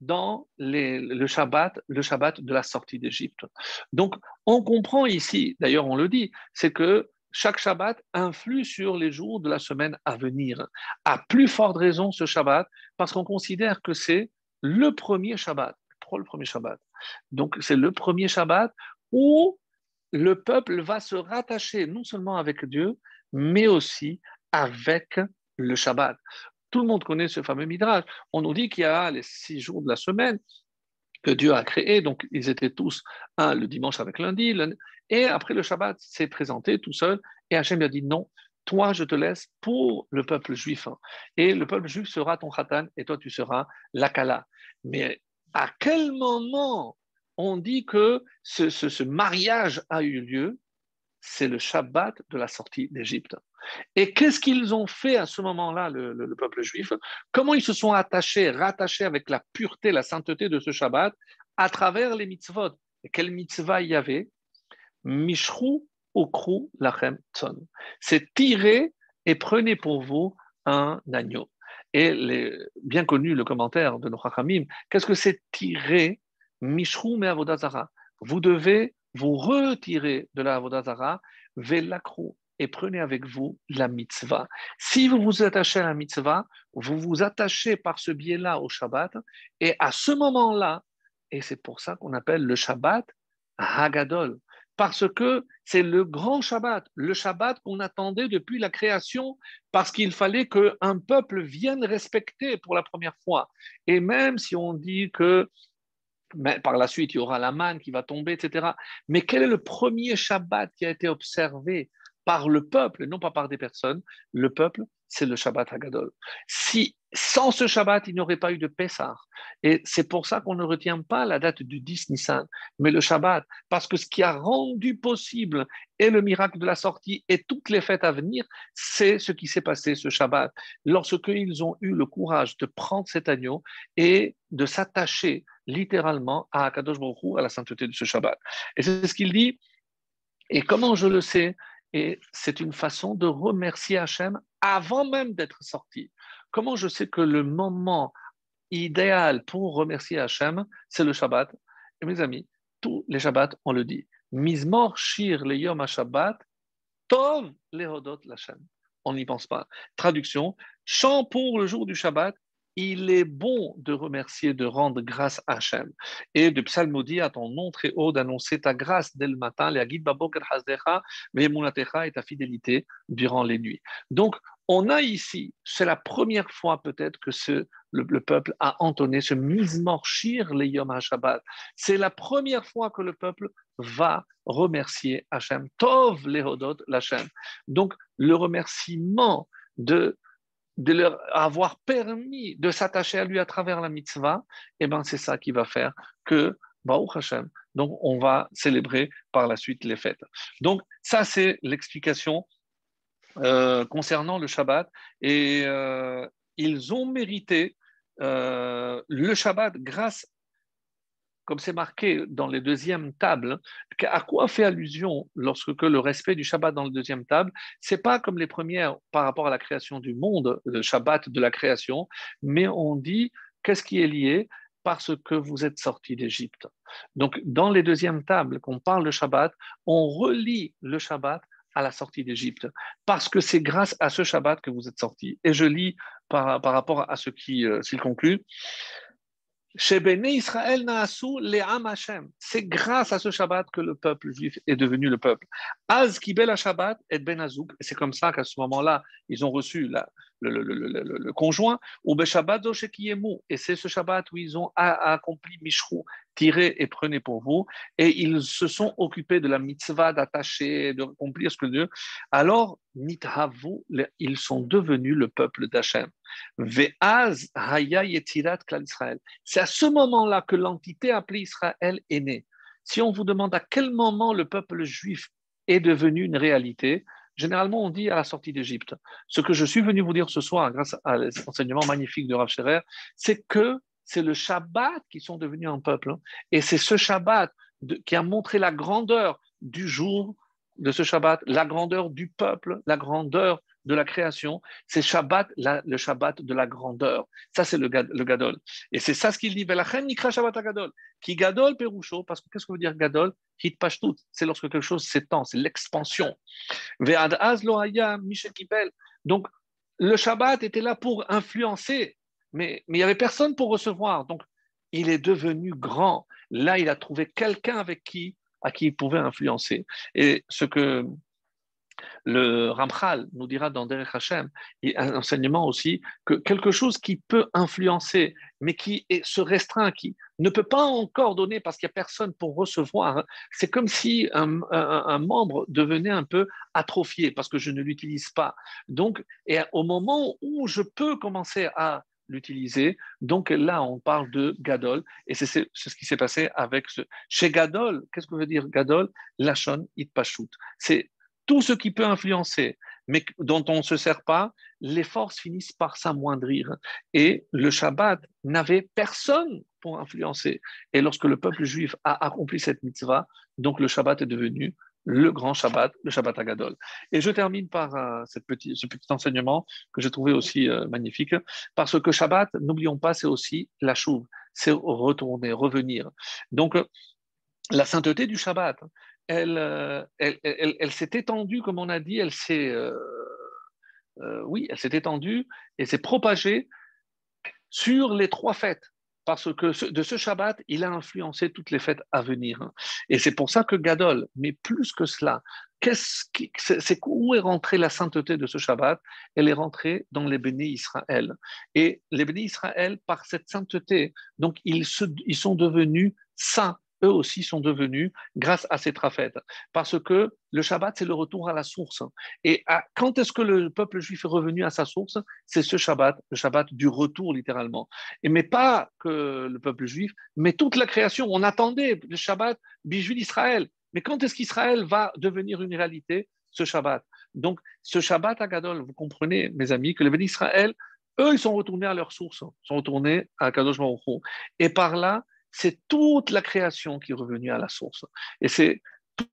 dans le Shabbat, le Shabbat de la sortie d'Égypte. Donc, on comprend ici, d'ailleurs on le dit, c'est que chaque Shabbat influe sur les jours de la semaine à venir. À plus forte raison ce Shabbat, parce qu'on considère que c'est le premier Shabbat. Le premier Shabbat? Donc c'est le premier Shabbat où le peuple va se rattacher non seulement avec Dieu, mais aussi avec le Shabbat. Tout le monde connaît ce fameux Midrash. On nous dit qu'il y a les six jours de la semaine que Dieu a créés, donc ils étaient tous un le dimanche avec lundi, et après le Shabbat s'est présenté tout seul, et Hachem lui a dit non, toi je te laisse pour le peuple juif, et le peuple juif sera ton khatan, et toi tu seras l'akala. Mais à quel moment on dit que ce, mariage a eu lieu? C'est le Shabbat de la sortie d'Égypte. Et qu'est-ce qu'ils ont fait à ce moment-là, le, peuple juif? Comment ils se sont attachés, rattachés avec la pureté, la sainteté de ce Shabbat à travers les mitzvot? Et quelle mitzvah il y avait? Mishru okru lachem tson. C'est tirer et prenez pour vous un agneau. Et bien connu le commentaire de nos qu'est-ce que c'est tirer Mishru me avodazara Vous devez vous retirer de la avodazara, et prenez avec vous la mitzvah. Si vous vous attachez à la mitzvah, vous vous attachez par ce biais-là au Shabbat, et à ce moment-là, et c'est pour ça qu'on appelle le Shabbat Hagadol, parce que c'est le grand Shabbat, le Shabbat qu'on attendait depuis la création, parce qu'il fallait qu'un peuple vienne respecter pour la première fois. Et même si on dit que par la suite, il y aura la manne qui va tomber, etc. Mais quel est le premier Shabbat qui a été observé par le peuple, non pas par des personnes? Le peuple, c'est le Shabbat Hagadol. Si sans ce Shabbat, il n'y aurait pas eu de Pessah. Et c'est pour ça qu'on ne retient pas la date du 10 Nissan, mais le Shabbat, parce que ce qui a rendu possible et le miracle de la sortie et toutes les fêtes à venir, c'est ce qui s'est passé ce Shabbat. Lorsque ils ont eu le courage de prendre cet agneau et de s'attacher littéralement à Akadosh Baruch à la sainteté de ce Shabbat. Et c'est ce qu'il dit. Et comment je le sais? Et c'est une façon de remercier Hachem avant même d'être sorti. Comment je sais que le moment idéal pour remercier Hachem, c'est le Shabbat? Et mes amis, tous les Shabbats, on le dit. Mizmor shir le yom Shabbat, tov lehodot l'Hachem. On n'y pense pas. Traduction, chant pour le jour du Shabbat, il est bon de remercier, de rendre grâce à Hachem. Et de psalmodier à ton nom très haut, d'annoncer ta grâce dès le matin, et ta fidélité durant les nuits. Donc, on a ici, c'est la première fois peut-être que le, peuple a entonné ce mismorchir les Yom HaShabbat. C'est la première fois que le peuple va remercier Hachem. Tov lehodot l'Hachem. Donc, le remerciement de de leur avoir permis de s'attacher à lui à travers la mitzvah, et eh ben c'est ça qui va faire que, Baruch Hashem, donc on va célébrer par la suite les fêtes. Donc ça, c'est l'explication euh, concernant le Shabbat. Et euh, ils ont mérité euh, le Shabbat grâce comme c'est marqué dans les deuxièmes tables, à quoi fait allusion lorsque le respect du Shabbat dans la deuxième table, c'est pas comme les premières par rapport à la création du monde, le Shabbat de la création, mais on dit qu'est-ce qui est lié? Parce que vous êtes sortis d'Égypte. Donc, dans les deuxièmes tables, qu'on parle de Shabbat, on relie le Shabbat à la sortie d'Égypte, parce que c'est grâce à ce Shabbat que vous êtes sortis. Et je lis par, par rapport à ce qui euh, s'il conclut. Israël C'est grâce à ce Shabbat que le peuple juif est devenu le peuple. Az Shabbat et Ben Et c'est comme ça qu'à ce moment-là, ils ont reçu la, le, le, le, le, conjoint, ou et c'est ce Shabbat où ils ont accompli Mishrou, tirez et prenez pour vous, et ils se sont occupés de la mitzvah d'attacher, de accomplir ce que Dieu. Alors, nithavu, ils sont devenus le peuple d'Hachem. Ve'az yetirat klal Israël. C'est à ce moment-là que l'entité appelée Israël est née. Si on vous demande à quel moment le peuple juif est devenu une réalité, généralement on dit à la sortie d'Égypte. Ce que je suis venu vous dire ce soir, grâce à l'enseignement magnifique de Rav Scherer, c'est que c'est le Shabbat qui sont devenus un peuple. Et c'est ce Shabbat qui a montré la grandeur du jour de ce Shabbat, la grandeur du peuple, la grandeur de la création. C'est Shabbat, le Shabbat de la grandeur. Ça, c'est le, Gadol. Et c'est ça ce qu'il dit. Shabbat Gadol. Qui Gadol Perusho, parce que qu'est-ce que veut dire Gadol? Hit Pashtut. C'est lorsque quelque chose s'étend, c'est l'expansion. Donc, le Shabbat était là pour influencer mais, il n'y avait personne pour recevoir. Donc, il est devenu grand. Là, il a trouvé quelqu'un avec qui, à qui il pouvait influencer. Et ce que le Ramchal nous dira dans Derech Hashem, un enseignement aussi, que quelque chose qui peut influencer, mais qui se restreint, qui ne peut pas encore donner parce qu'il n'y a personne pour recevoir, c'est comme si un, un, membre devenait un peu atrophié parce que je ne l'utilise pas. Donc, et au moment où je peux commencer à l'utiliser. Donc là, on parle de Gadol, et c'est ce qui s'est passé avec ce. Chez Gadol, qu'est-ce que veut dire Gadol? Lachon Itpashut. C'est tout ce qui peut influencer, mais dont on ne se sert pas, les forces finissent par s'amoindrir. Et le Shabbat n'avait personne pour influencer. Et lorsque le peuple juif a accompli cette mitzvah, donc le Shabbat est devenu le grand Shabbat, le Shabbat Agadol. Et je termine par euh, cette ce petit enseignement que j'ai trouvé aussi euh, magnifique, parce que Shabbat, n'oublions pas, c'est aussi la chouve, c'est retourner, revenir. Donc, la sainteté du Shabbat, elle, elle, s'est étendue, comme on a dit, elle s'est, euh, oui, elle s'est étendue et s'est propagée sur les trois fêtes parce que de ce Shabbat, il a influencé toutes les fêtes à venir. Et c'est pour ça que Gadol, mais plus que cela, où est rentrée la sainteté de ce Shabbat? Elle est rentrée dans les bénis Israël. Et les bénis Israël, par cette sainteté, donc ils, ils sont devenus saints eux aussi sont devenus grâce à ces trafètes. Parce que le Shabbat, c'est le retour à la source. Et quand est-ce que le peuple juif est revenu à sa source? C'est ce Shabbat, le Shabbat du retour littéralement. Et mais pas que le peuple juif, mais toute la création. On attendait le Shabbat bijou d'Israël. Mais quand est-ce qu'Israël va devenir une réalité? Ce Shabbat. Donc, ce Shabbat à Gadol, vous comprenez, mes amis, que les bénis d'Israël, eux, ils sont retournés à leur source, sont retournés à Kadosh Et par là, c'est toute la création qui est revenue à la source. Et c'est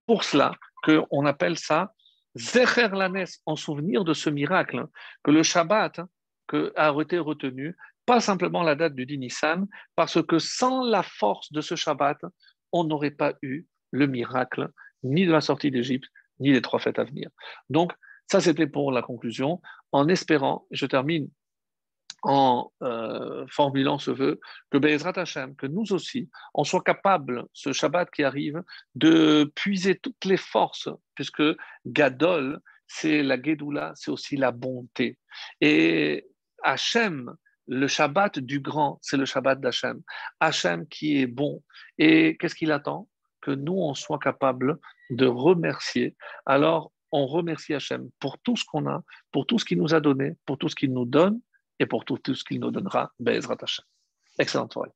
pour cela qu'on appelle ça Zecher Lanes, en souvenir de ce miracle, que le Shabbat que a été retenu, pas simplement la date du Dinissan, parce que sans la force de ce Shabbat, on n'aurait pas eu le miracle ni de la sortie d'Égypte, ni des trois fêtes à venir. Donc, ça, c'était pour la conclusion, en espérant, je termine en euh, formulant ce vœu, que que nous aussi, on soit capable, ce Shabbat qui arrive, de puiser toutes les forces, puisque Gadol, c'est la Gedoula, c'est aussi la bonté. Et Hachem, le Shabbat du grand, c'est le Shabbat d'Hachem. Hachem qui est bon. Et qu'est-ce qu'il attend? Que nous, on soit capable de remercier. Alors, on remercie Hachem pour tout ce qu'on a, pour tout ce qu'il nous a donné, pour tout ce qu'il nous donne et pour tout, tout ce qu'il nous donnera. Bezrat Hashem. Excellente soirée.